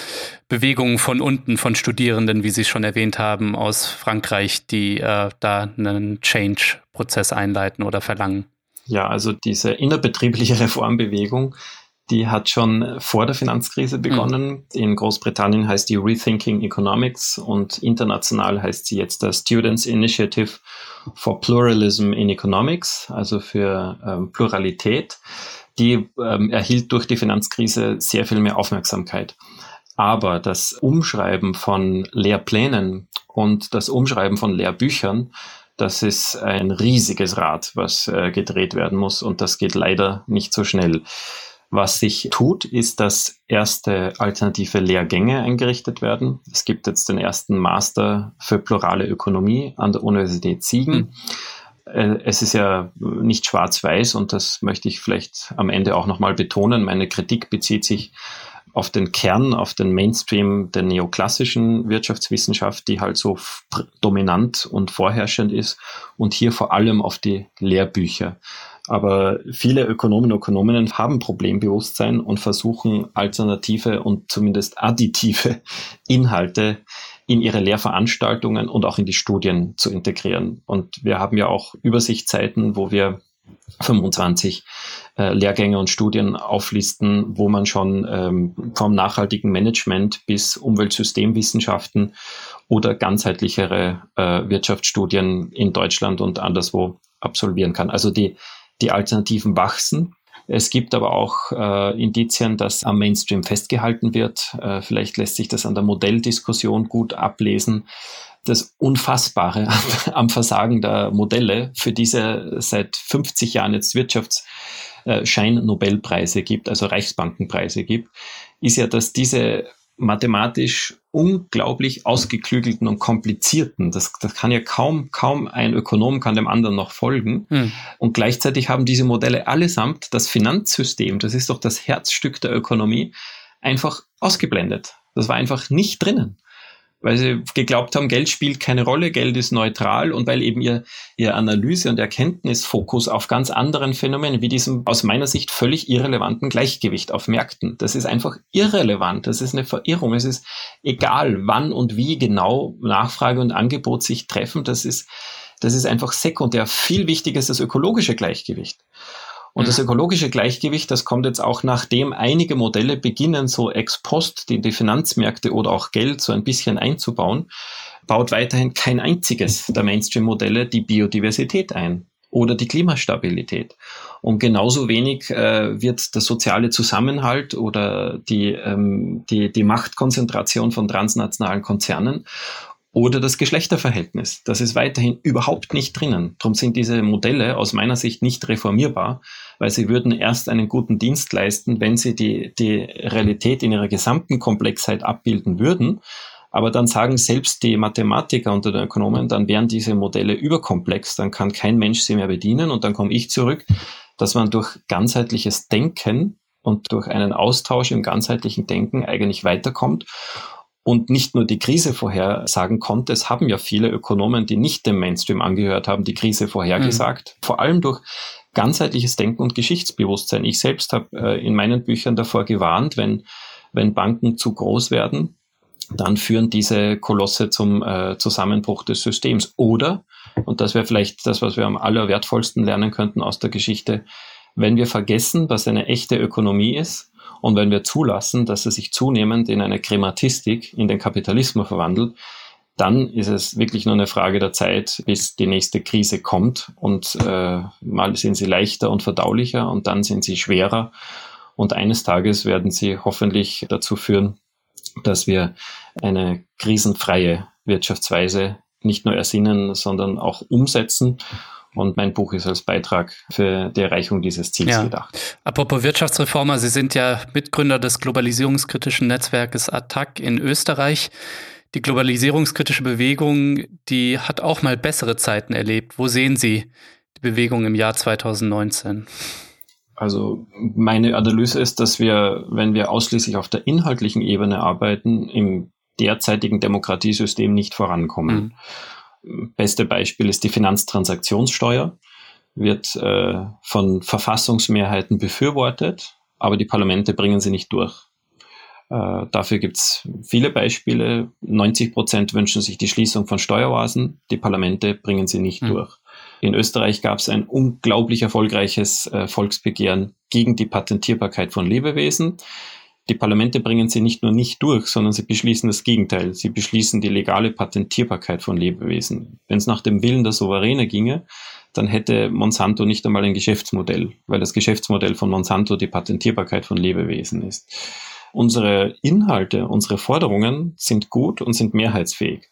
Bewegungen von unten, von Studierenden, wie Sie schon erwähnt haben, aus Frankreich, die äh, da einen Change-Prozess einleiten oder verlangen? Ja, also diese innerbetriebliche Reformbewegung, die hat schon vor der Finanzkrise mhm. begonnen. Mhm. In Großbritannien heißt die Rethinking Economics und international heißt sie jetzt der Students Initiative for Pluralism in Economics, also für ähm, Pluralität. Die ähm, erhielt durch die Finanzkrise sehr viel mehr Aufmerksamkeit. Aber das Umschreiben von Lehrplänen und das Umschreiben von Lehrbüchern, das ist ein riesiges Rad, was äh, gedreht werden muss und das geht leider nicht so schnell. Was sich tut, ist, dass erste alternative Lehrgänge eingerichtet werden. Es gibt jetzt den ersten Master für plurale Ökonomie an der Universität Siegen. Mhm. Es ist ja nicht schwarz-weiß und das möchte ich vielleicht am Ende auch nochmal betonen. Meine Kritik bezieht sich auf den Kern, auf den Mainstream der neoklassischen Wirtschaftswissenschaft, die halt so dominant und vorherrschend ist und hier vor allem auf die Lehrbücher. Aber viele Ökonomen und Ökonominnen haben Problembewusstsein und versuchen alternative und zumindest additive Inhalte in ihre Lehrveranstaltungen und auch in die Studien zu integrieren. Und wir haben ja auch Übersichtszeiten, wo wir 25 äh, Lehrgänge und Studien auflisten, wo man schon ähm, vom nachhaltigen Management bis Umweltsystemwissenschaften oder ganzheitlichere äh, Wirtschaftsstudien in Deutschland und anderswo absolvieren kann. Also die die Alternativen wachsen. Es gibt aber auch äh, Indizien, dass am Mainstream festgehalten wird. Äh, vielleicht lässt sich das an der Modelldiskussion gut ablesen. Das Unfassbare am Versagen der Modelle, für diese seit 50 Jahren jetzt Wirtschaftsschein-Nobelpreise gibt, also Reichsbankenpreise gibt, ist ja, dass diese mathematisch unglaublich ausgeklügelten und komplizierten. Das, das kann ja kaum, kaum ein Ökonom kann dem anderen noch folgen. Mhm. Und gleichzeitig haben diese Modelle allesamt das Finanzsystem, das ist doch das Herzstück der Ökonomie, einfach ausgeblendet. Das war einfach nicht drinnen weil sie geglaubt haben, Geld spielt keine Rolle, Geld ist neutral und weil eben ihr, ihr Analyse- und Erkenntnisfokus auf ganz anderen Phänomenen, wie diesem aus meiner Sicht völlig irrelevanten Gleichgewicht auf Märkten. Das ist einfach irrelevant, das ist eine Verirrung. Es ist egal, wann und wie genau Nachfrage und Angebot sich treffen, das ist, das ist einfach sekundär. Viel wichtiger ist das ökologische Gleichgewicht. Und das mhm. ökologische Gleichgewicht, das kommt jetzt auch nachdem einige Modelle beginnen, so ex post die, die Finanzmärkte oder auch Geld so ein bisschen einzubauen, baut weiterhin kein einziges der Mainstream-Modelle die Biodiversität ein oder die Klimastabilität. Und genauso wenig äh, wird der soziale Zusammenhalt oder die, ähm, die, die Machtkonzentration von transnationalen Konzernen oder das Geschlechterverhältnis. Das ist weiterhin überhaupt nicht drinnen. Darum sind diese Modelle aus meiner Sicht nicht reformierbar, weil sie würden erst einen guten Dienst leisten, wenn sie die, die Realität in ihrer gesamten Komplexheit abbilden würden. Aber dann sagen selbst die Mathematiker und die Ökonomen, dann wären diese Modelle überkomplex, dann kann kein Mensch sie mehr bedienen. Und dann komme ich zurück, dass man durch ganzheitliches Denken und durch einen Austausch im ganzheitlichen Denken eigentlich weiterkommt und nicht nur die Krise vorhersagen konnte. Es haben ja viele Ökonomen, die nicht dem Mainstream angehört haben, die Krise vorhergesagt. Mhm. Vor allem durch ganzheitliches Denken und Geschichtsbewusstsein. Ich selbst habe äh, in meinen Büchern davor gewarnt, wenn, wenn Banken zu groß werden, dann führen diese Kolosse zum äh, Zusammenbruch des Systems. Oder, und das wäre vielleicht das, was wir am allerwertvollsten lernen könnten aus der Geschichte, wenn wir vergessen, was eine echte Ökonomie ist, und wenn wir zulassen, dass es sich zunehmend in eine Krematistik, in den Kapitalismus verwandelt, dann ist es wirklich nur eine Frage der Zeit, bis die nächste Krise kommt. Und äh, mal sind sie leichter und verdaulicher und dann sind sie schwerer. Und eines Tages werden sie hoffentlich dazu führen, dass wir eine krisenfreie Wirtschaftsweise nicht nur ersinnen, sondern auch umsetzen. Und mein Buch ist als Beitrag für die Erreichung dieses Ziels ja. gedacht. Apropos Wirtschaftsreformer, Sie sind ja Mitgründer des globalisierungskritischen Netzwerkes ATTAC in Österreich. Die globalisierungskritische Bewegung, die hat auch mal bessere Zeiten erlebt. Wo sehen Sie die Bewegung im Jahr 2019? Also meine Analyse ist, dass wir, wenn wir ausschließlich auf der inhaltlichen Ebene arbeiten, im derzeitigen Demokratiesystem nicht vorankommen. Mhm. Beste Beispiel ist die Finanztransaktionssteuer, wird äh, von Verfassungsmehrheiten befürwortet, aber die Parlamente bringen sie nicht durch. Äh, dafür gibt es viele Beispiele. 90 Prozent wünschen sich die Schließung von Steueroasen, die Parlamente bringen sie nicht mhm. durch. In Österreich gab es ein unglaublich erfolgreiches äh, Volksbegehren gegen die Patentierbarkeit von Lebewesen. Die Parlamente bringen sie nicht nur nicht durch, sondern sie beschließen das Gegenteil. Sie beschließen die legale Patentierbarkeit von Lebewesen. Wenn es nach dem Willen der Souveräne ginge, dann hätte Monsanto nicht einmal ein Geschäftsmodell, weil das Geschäftsmodell von Monsanto die Patentierbarkeit von Lebewesen ist. Unsere Inhalte, unsere Forderungen sind gut und sind mehrheitsfähig.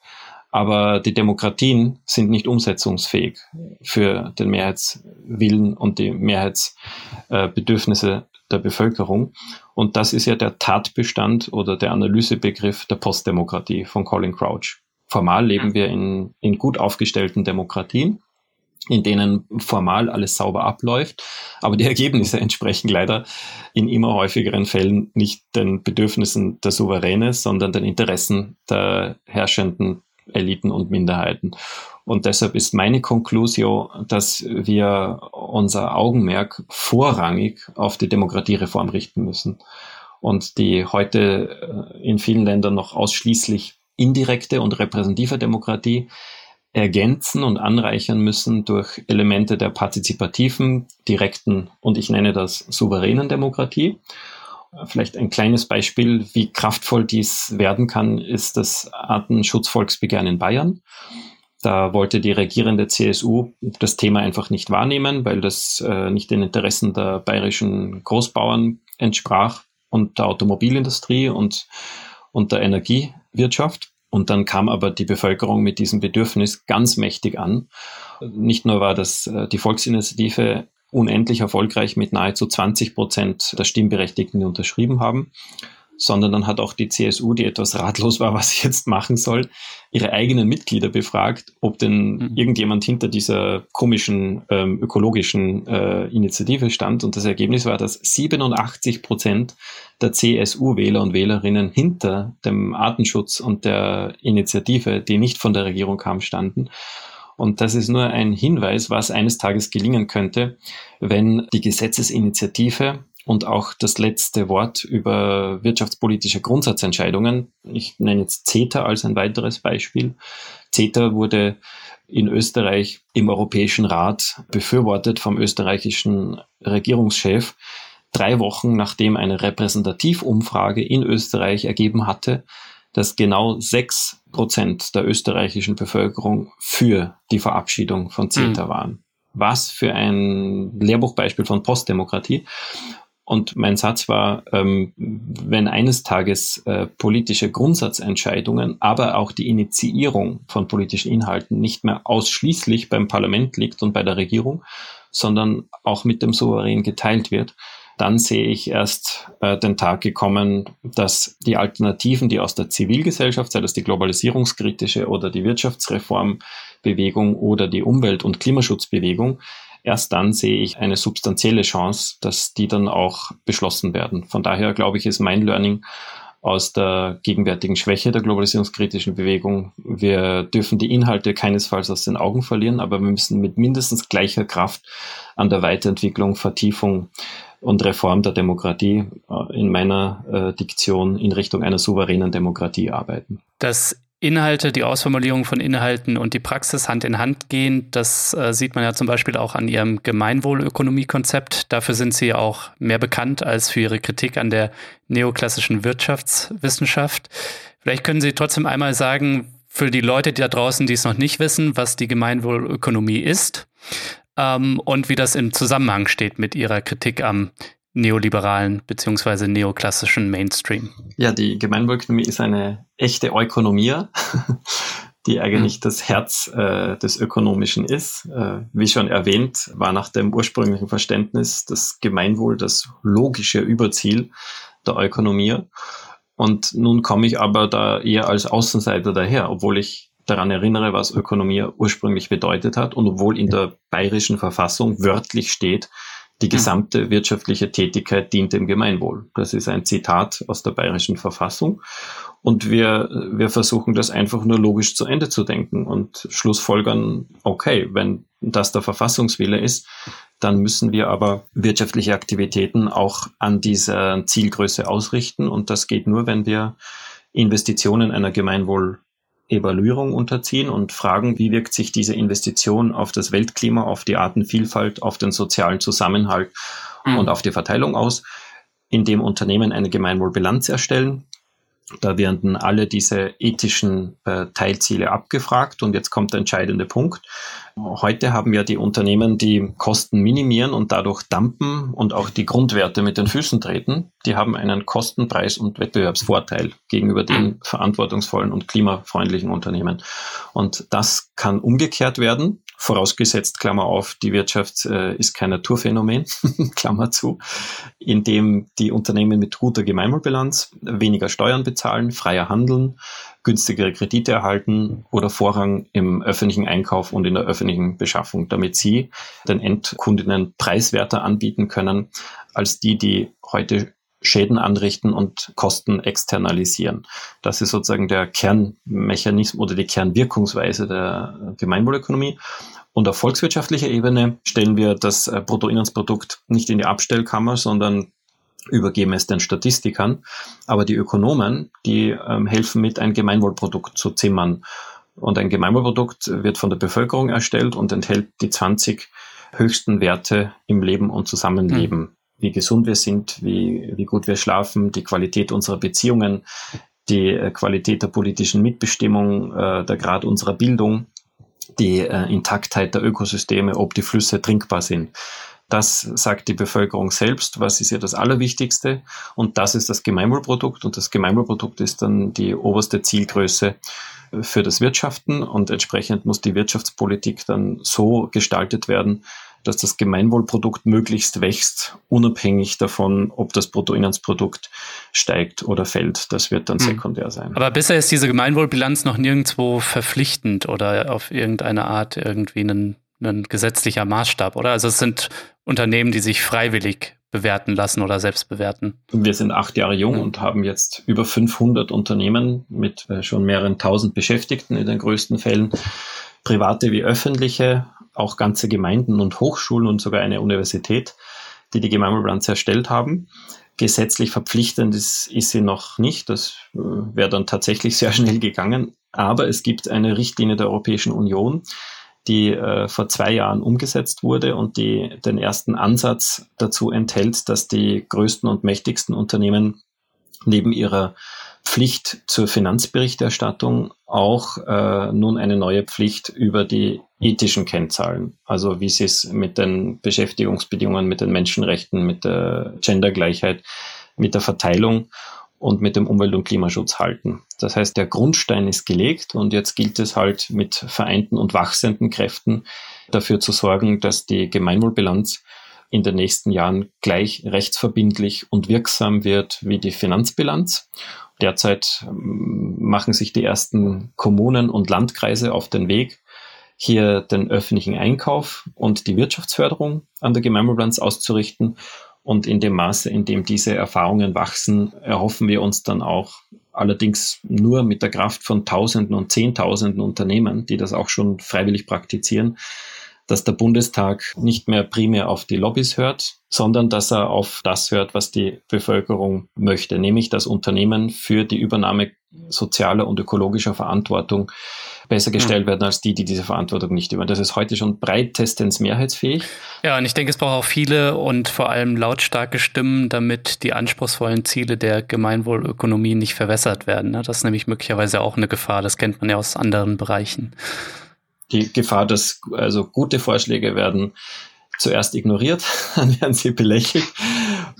Aber die Demokratien sind nicht umsetzungsfähig für den Mehrheitswillen und die Mehrheitsbedürfnisse der Bevölkerung. Und das ist ja der Tatbestand oder der Analysebegriff der Postdemokratie von Colin Crouch. Formal leben wir in, in gut aufgestellten Demokratien, in denen formal alles sauber abläuft, aber die Ergebnisse entsprechen leider in immer häufigeren Fällen nicht den Bedürfnissen der Souveräne, sondern den Interessen der herrschenden Eliten und Minderheiten. Und deshalb ist meine Konklusio, dass wir unser Augenmerk vorrangig auf die Demokratiereform richten müssen. Und die heute äh, in vielen Ländern noch ausschließlich indirekte und repräsentative Demokratie ergänzen und anreichern müssen durch Elemente der partizipativen, direkten und ich nenne das souveränen Demokratie. Vielleicht ein kleines Beispiel, wie kraftvoll dies werden kann, ist das Artenschutzvolksbegehren in Bayern. Da wollte die regierende CSU das Thema einfach nicht wahrnehmen, weil das äh, nicht den Interessen der bayerischen Großbauern entsprach und der Automobilindustrie und, und der Energiewirtschaft. Und dann kam aber die Bevölkerung mit diesem Bedürfnis ganz mächtig an. Nicht nur war das äh, die Volksinitiative unendlich erfolgreich mit nahezu 20 Prozent der Stimmberechtigten, die unterschrieben haben, sondern dann hat auch die CSU, die etwas ratlos war, was sie jetzt machen soll, ihre eigenen Mitglieder befragt, ob denn mhm. irgendjemand hinter dieser komischen ähm, ökologischen äh, Initiative stand. Und das Ergebnis war, dass 87 Prozent der CSU-Wähler und Wählerinnen hinter dem Artenschutz und der Initiative, die nicht von der Regierung kam, standen. Und das ist nur ein Hinweis, was eines Tages gelingen könnte, wenn die Gesetzesinitiative und auch das letzte Wort über wirtschaftspolitische Grundsatzentscheidungen, ich nenne jetzt CETA als ein weiteres Beispiel. CETA wurde in Österreich im Europäischen Rat befürwortet vom österreichischen Regierungschef, drei Wochen nachdem eine Repräsentativumfrage in Österreich ergeben hatte, dass genau sechs Prozent der österreichischen Bevölkerung für die Verabschiedung von CETA mhm. waren. Was für ein Lehrbuchbeispiel von Postdemokratie. Und mein Satz war, ähm, wenn eines Tages äh, politische Grundsatzentscheidungen, aber auch die Initiierung von politischen Inhalten nicht mehr ausschließlich beim Parlament liegt und bei der Regierung, sondern auch mit dem Souverän geteilt wird, dann sehe ich erst äh, den Tag gekommen, dass die Alternativen, die aus der Zivilgesellschaft, sei das die globalisierungskritische oder die Wirtschaftsreformbewegung oder die Umwelt- und Klimaschutzbewegung, erst dann sehe ich eine substanzielle Chance, dass die dann auch beschlossen werden. Von daher glaube ich, ist mein Learning aus der gegenwärtigen Schwäche der globalisierungskritischen Bewegung. Wir dürfen die Inhalte keinesfalls aus den Augen verlieren, aber wir müssen mit mindestens gleicher Kraft an der Weiterentwicklung, Vertiefung und Reform der Demokratie äh, in meiner äh, Diktion in Richtung einer souveränen Demokratie arbeiten. Das Inhalte, die Ausformulierung von Inhalten und die Praxis Hand in Hand gehen. Das äh, sieht man ja zum Beispiel auch an Ihrem Gemeinwohlökonomiekonzept. Dafür sind Sie auch mehr bekannt als für Ihre Kritik an der neoklassischen Wirtschaftswissenschaft. Vielleicht können Sie trotzdem einmal sagen, für die Leute die da draußen, die es noch nicht wissen, was die Gemeinwohlökonomie ist ähm, und wie das im Zusammenhang steht mit Ihrer Kritik am neoliberalen beziehungsweise neoklassischen Mainstream. Ja, die Gemeinwohlökonomie ist eine echte Ökonomie, die eigentlich mhm. das Herz äh, des Ökonomischen ist. Äh, wie schon erwähnt, war nach dem ursprünglichen Verständnis das Gemeinwohl das logische Überziel der Ökonomie. Und nun komme ich aber da eher als Außenseiter daher, obwohl ich daran erinnere, was Ökonomie ursprünglich bedeutet hat und obwohl in der bayerischen Verfassung wörtlich steht, die hm. gesamte wirtschaftliche Tätigkeit dient dem Gemeinwohl. Das ist ein Zitat aus der bayerischen Verfassung. Und wir, wir versuchen das einfach nur logisch zu Ende zu denken und schlussfolgern, okay, wenn das der Verfassungswille ist, dann müssen wir aber wirtschaftliche Aktivitäten auch an dieser Zielgröße ausrichten. Und das geht nur, wenn wir Investitionen einer Gemeinwohl Evaluierung unterziehen und fragen, wie wirkt sich diese Investition auf das Weltklima, auf die Artenvielfalt, auf den sozialen Zusammenhalt mhm. und auf die Verteilung aus, indem Unternehmen eine Gemeinwohlbilanz erstellen da werden alle diese ethischen äh, Teilziele abgefragt und jetzt kommt der entscheidende Punkt. Heute haben ja die Unternehmen, die Kosten minimieren und dadurch dampen und auch die Grundwerte mit den Füßen treten, die haben einen Kostenpreis- und Wettbewerbsvorteil gegenüber den verantwortungsvollen und klimafreundlichen Unternehmen. Und das kann umgekehrt werden vorausgesetzt, Klammer auf, die Wirtschaft äh, ist kein Naturphänomen, Klammer zu, indem die Unternehmen mit guter Gemeinwohlbilanz weniger Steuern bezahlen, freier handeln, günstigere Kredite erhalten oder Vorrang im öffentlichen Einkauf und in der öffentlichen Beschaffung, damit sie den Endkundinnen preiswerter anbieten können als die, die heute Schäden anrichten und Kosten externalisieren. Das ist sozusagen der Kernmechanismus oder die Kernwirkungsweise der Gemeinwohlökonomie. Und auf volkswirtschaftlicher Ebene stellen wir das äh, Bruttoinlandsprodukt nicht in die Abstellkammer, sondern übergeben es den Statistikern. Aber die Ökonomen, die ähm, helfen mit, ein Gemeinwohlprodukt zu zimmern. Und ein Gemeinwohlprodukt wird von der Bevölkerung erstellt und enthält die 20 höchsten Werte im Leben und Zusammenleben. Mhm wie gesund wir sind, wie, wie gut wir schlafen, die Qualität unserer Beziehungen, die äh, Qualität der politischen Mitbestimmung, äh, der Grad unserer Bildung, die äh, Intaktheit der Ökosysteme, ob die Flüsse trinkbar sind. Das sagt die Bevölkerung selbst, was ist ja das Allerwichtigste. Und das ist das Gemeinwohlprodukt. Und das Gemeinwohlprodukt ist dann die oberste Zielgröße für das Wirtschaften. Und entsprechend muss die Wirtschaftspolitik dann so gestaltet werden, dass das Gemeinwohlprodukt möglichst wächst, unabhängig davon, ob das Bruttoinlandsprodukt steigt oder fällt. Das wird dann hm. sekundär sein. Aber bisher ist diese Gemeinwohlbilanz noch nirgendwo verpflichtend oder auf irgendeine Art irgendwie ein, ein gesetzlicher Maßstab, oder? Also es sind Unternehmen, die sich freiwillig bewerten lassen oder selbst bewerten. Wir sind acht Jahre jung mhm. und haben jetzt über 500 Unternehmen mit äh, schon mehreren tausend Beschäftigten in den größten Fällen, private wie öffentliche, auch ganze Gemeinden und Hochschulen und sogar eine Universität, die die Gemeinwohlbilanz erstellt haben. Gesetzlich verpflichtend ist, ist sie noch nicht. Das äh, wäre dann tatsächlich sehr schnell gegangen. Aber es gibt eine Richtlinie der Europäischen Union, die äh, vor zwei Jahren umgesetzt wurde und die den ersten Ansatz dazu enthält, dass die größten und mächtigsten Unternehmen neben ihrer Pflicht zur Finanzberichterstattung auch äh, nun eine neue Pflicht über die ethischen Kennzahlen. Also wie sie es mit den Beschäftigungsbedingungen, mit den Menschenrechten, mit der Gendergleichheit, mit der Verteilung und mit dem Umwelt- und Klimaschutz halten. Das heißt, der Grundstein ist gelegt und jetzt gilt es halt mit vereinten und wachsenden Kräften dafür zu sorgen, dass die Gemeinwohlbilanz in den nächsten Jahren gleich rechtsverbindlich und wirksam wird wie die Finanzbilanz. Derzeit ähm, machen sich die ersten Kommunen und Landkreise auf den Weg, hier den öffentlichen Einkauf und die Wirtschaftsförderung an der Gemeinwohlbilanz auszurichten. Und in dem Maße, in dem diese Erfahrungen wachsen, erhoffen wir uns dann auch allerdings nur mit der Kraft von Tausenden und Zehntausenden Unternehmen, die das auch schon freiwillig praktizieren, dass der Bundestag nicht mehr primär auf die Lobbys hört, sondern dass er auf das hört, was die Bevölkerung möchte, nämlich dass Unternehmen für die Übernahme sozialer und ökologischer Verantwortung besser gestellt werden als die, die diese Verantwortung nicht übernehmen. Das ist heute schon breitestens mehrheitsfähig. Ja, und ich denke, es braucht auch viele und vor allem lautstarke Stimmen, damit die anspruchsvollen Ziele der Gemeinwohlökonomie nicht verwässert werden. Das ist nämlich möglicherweise auch eine Gefahr. Das kennt man ja aus anderen Bereichen die Gefahr, dass also gute Vorschläge werden zuerst ignoriert, dann werden sie belächelt,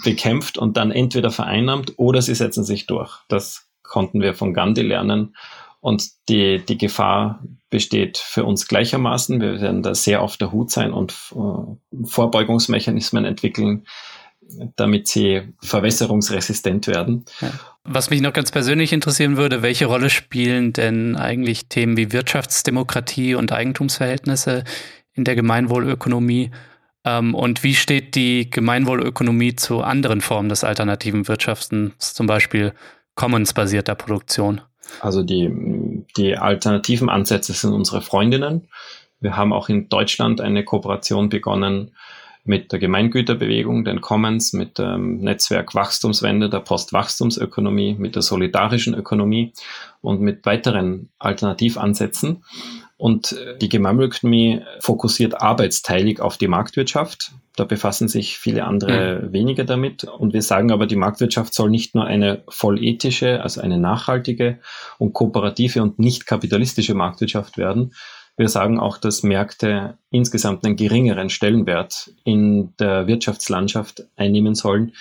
bekämpft und dann entweder vereinnahmt oder sie setzen sich durch. Das konnten wir von Gandhi lernen. Und die, die Gefahr besteht für uns gleichermaßen. Wir werden da sehr auf der Hut sein und äh, Vorbeugungsmechanismen entwickeln, damit sie verwässerungsresistent werden. Was mich noch ganz persönlich interessieren würde, welche Rolle spielen denn eigentlich Themen wie Wirtschaftsdemokratie und Eigentumsverhältnisse in der Gemeinwohlökonomie? Ähm, und wie steht die Gemeinwohlökonomie zu anderen Formen des alternativen Wirtschaftens, zum Beispiel commons-basierter Produktion? Also die, die alternativen Ansätze sind unsere Freundinnen. Wir haben auch in Deutschland eine Kooperation begonnen mit der Gemeingüterbewegung, den Commons, mit dem Netzwerk Wachstumswende, der Postwachstumsökonomie, mit der solidarischen Ökonomie und mit weiteren Alternativansätzen. Und die Gemeinwohlökonomie fokussiert arbeitsteilig auf die Marktwirtschaft. Da befassen sich viele andere mhm. weniger damit. Und wir sagen aber, die Marktwirtschaft soll nicht nur eine vollethische, also eine nachhaltige und kooperative und nicht kapitalistische Marktwirtschaft werden, wir sagen auch, dass Märkte insgesamt einen geringeren Stellenwert in der Wirtschaftslandschaft einnehmen sollen,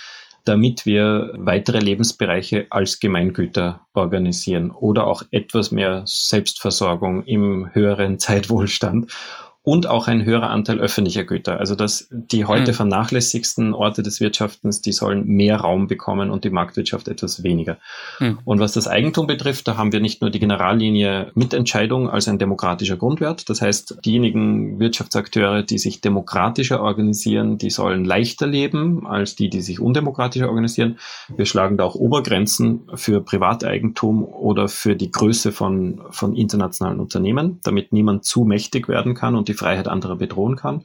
damit wir weitere Lebensbereiche als Gemeingüter organisieren oder auch etwas mehr Selbstversorgung im höheren Zeitwohlstand und auch ein höherer Anteil öffentlicher Güter. Also dass die heute mhm. vernachlässigsten Orte des Wirtschaftens, die sollen mehr Raum bekommen und die Marktwirtschaft etwas weniger. Mhm. Und was das Eigentum betrifft, da haben wir nicht nur die Generallinie Mitentscheidung als ein demokratischer Grundwert. Das heißt, diejenigen Wirtschaftsakteure, die sich demokratischer organisieren, die sollen leichter leben als die, die sich undemokratischer organisieren. Wir schlagen da auch Obergrenzen für Privateigentum oder für die Größe von, von internationalen Unternehmen, damit niemand zu mächtig werden kann und die Freiheit anderer bedrohen kann.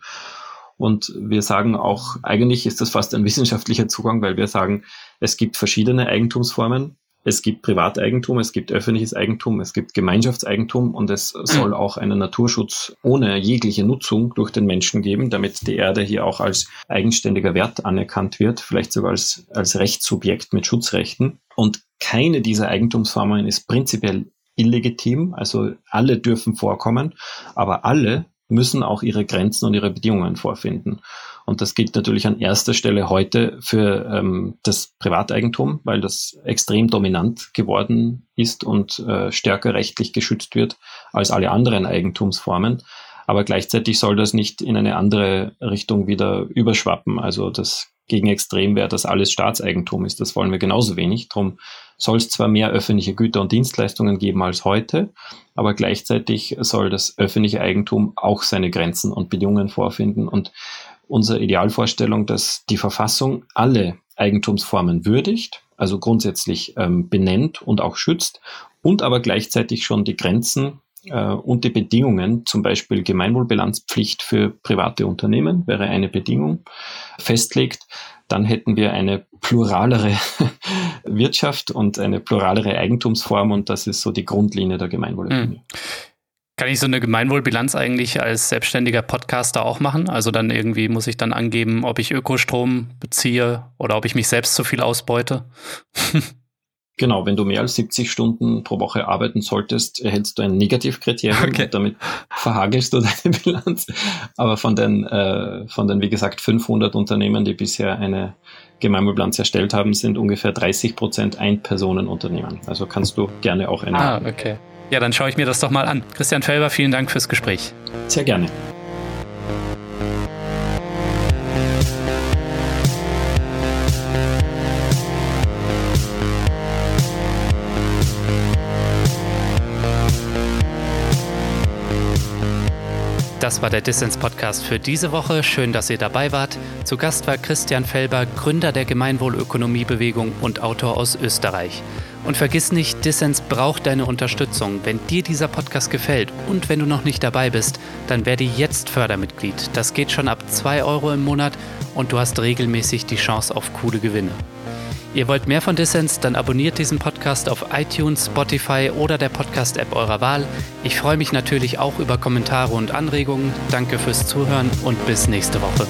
Und wir sagen auch, eigentlich ist das fast ein wissenschaftlicher Zugang, weil wir sagen, es gibt verschiedene Eigentumsformen. Es gibt Privateigentum, es gibt öffentliches Eigentum, es gibt Gemeinschaftseigentum und es soll auch einen Naturschutz ohne jegliche Nutzung durch den Menschen geben, damit die Erde hier auch als eigenständiger Wert anerkannt wird, vielleicht sogar als, als Rechtssubjekt mit Schutzrechten. Und keine dieser Eigentumsformen ist prinzipiell illegitim, also alle dürfen vorkommen, aber alle müssen auch ihre Grenzen und ihre Bedingungen vorfinden. Und das gilt natürlich an erster Stelle heute für ähm, das Privateigentum, weil das extrem dominant geworden ist und äh, stärker rechtlich geschützt wird als alle anderen Eigentumsformen. Aber gleichzeitig soll das nicht in eine andere Richtung wieder überschwappen. Also das Gegenextrem wäre, dass alles Staatseigentum ist. Das wollen wir genauso wenig. Darum soll es zwar mehr öffentliche Güter und Dienstleistungen geben als heute, aber gleichzeitig soll das öffentliche Eigentum auch seine Grenzen und Bedingungen vorfinden. Und unsere Idealvorstellung, dass die Verfassung alle Eigentumsformen würdigt, also grundsätzlich ähm, benennt und auch schützt und aber gleichzeitig schon die Grenzen und die Bedingungen, zum Beispiel Gemeinwohlbilanzpflicht für private Unternehmen wäre eine Bedingung, festlegt, dann hätten wir eine pluralere Wirtschaft und eine pluralere Eigentumsform und das ist so die Grundlinie der Gemeinwohlökonomie. Hm. Kann ich so eine Gemeinwohlbilanz eigentlich als selbstständiger Podcaster auch machen? Also dann irgendwie muss ich dann angeben, ob ich Ökostrom beziehe oder ob ich mich selbst zu viel ausbeute? Genau, wenn du mehr als 70 Stunden pro Woche arbeiten solltest, erhältst du ein Negativkriterium okay. und damit verhagelst du deine Bilanz. Aber von den, äh, von den, wie gesagt, 500 Unternehmen, die bisher eine Gemeinwohlbilanz erstellt haben, sind ungefähr 30 Prozent Ein-Personen-Unternehmen. Also kannst du gerne auch eine. Ah, okay. Ja, dann schaue ich mir das doch mal an. Christian Felber, vielen Dank fürs Gespräch. Sehr gerne. Das war der Dissens Podcast für diese Woche. Schön, dass ihr dabei wart. Zu Gast war Christian Felber, Gründer der Gemeinwohlökonomiebewegung und Autor aus Österreich. Und vergiss nicht, Dissens braucht deine Unterstützung. Wenn dir dieser Podcast gefällt und wenn du noch nicht dabei bist, dann werde jetzt Fördermitglied. Das geht schon ab 2 Euro im Monat und du hast regelmäßig die Chance auf coole Gewinne. Ihr wollt mehr von Dissens? Dann abonniert diesen Podcast auf iTunes, Spotify oder der Podcast-App eurer Wahl. Ich freue mich natürlich auch über Kommentare und Anregungen. Danke fürs Zuhören und bis nächste Woche.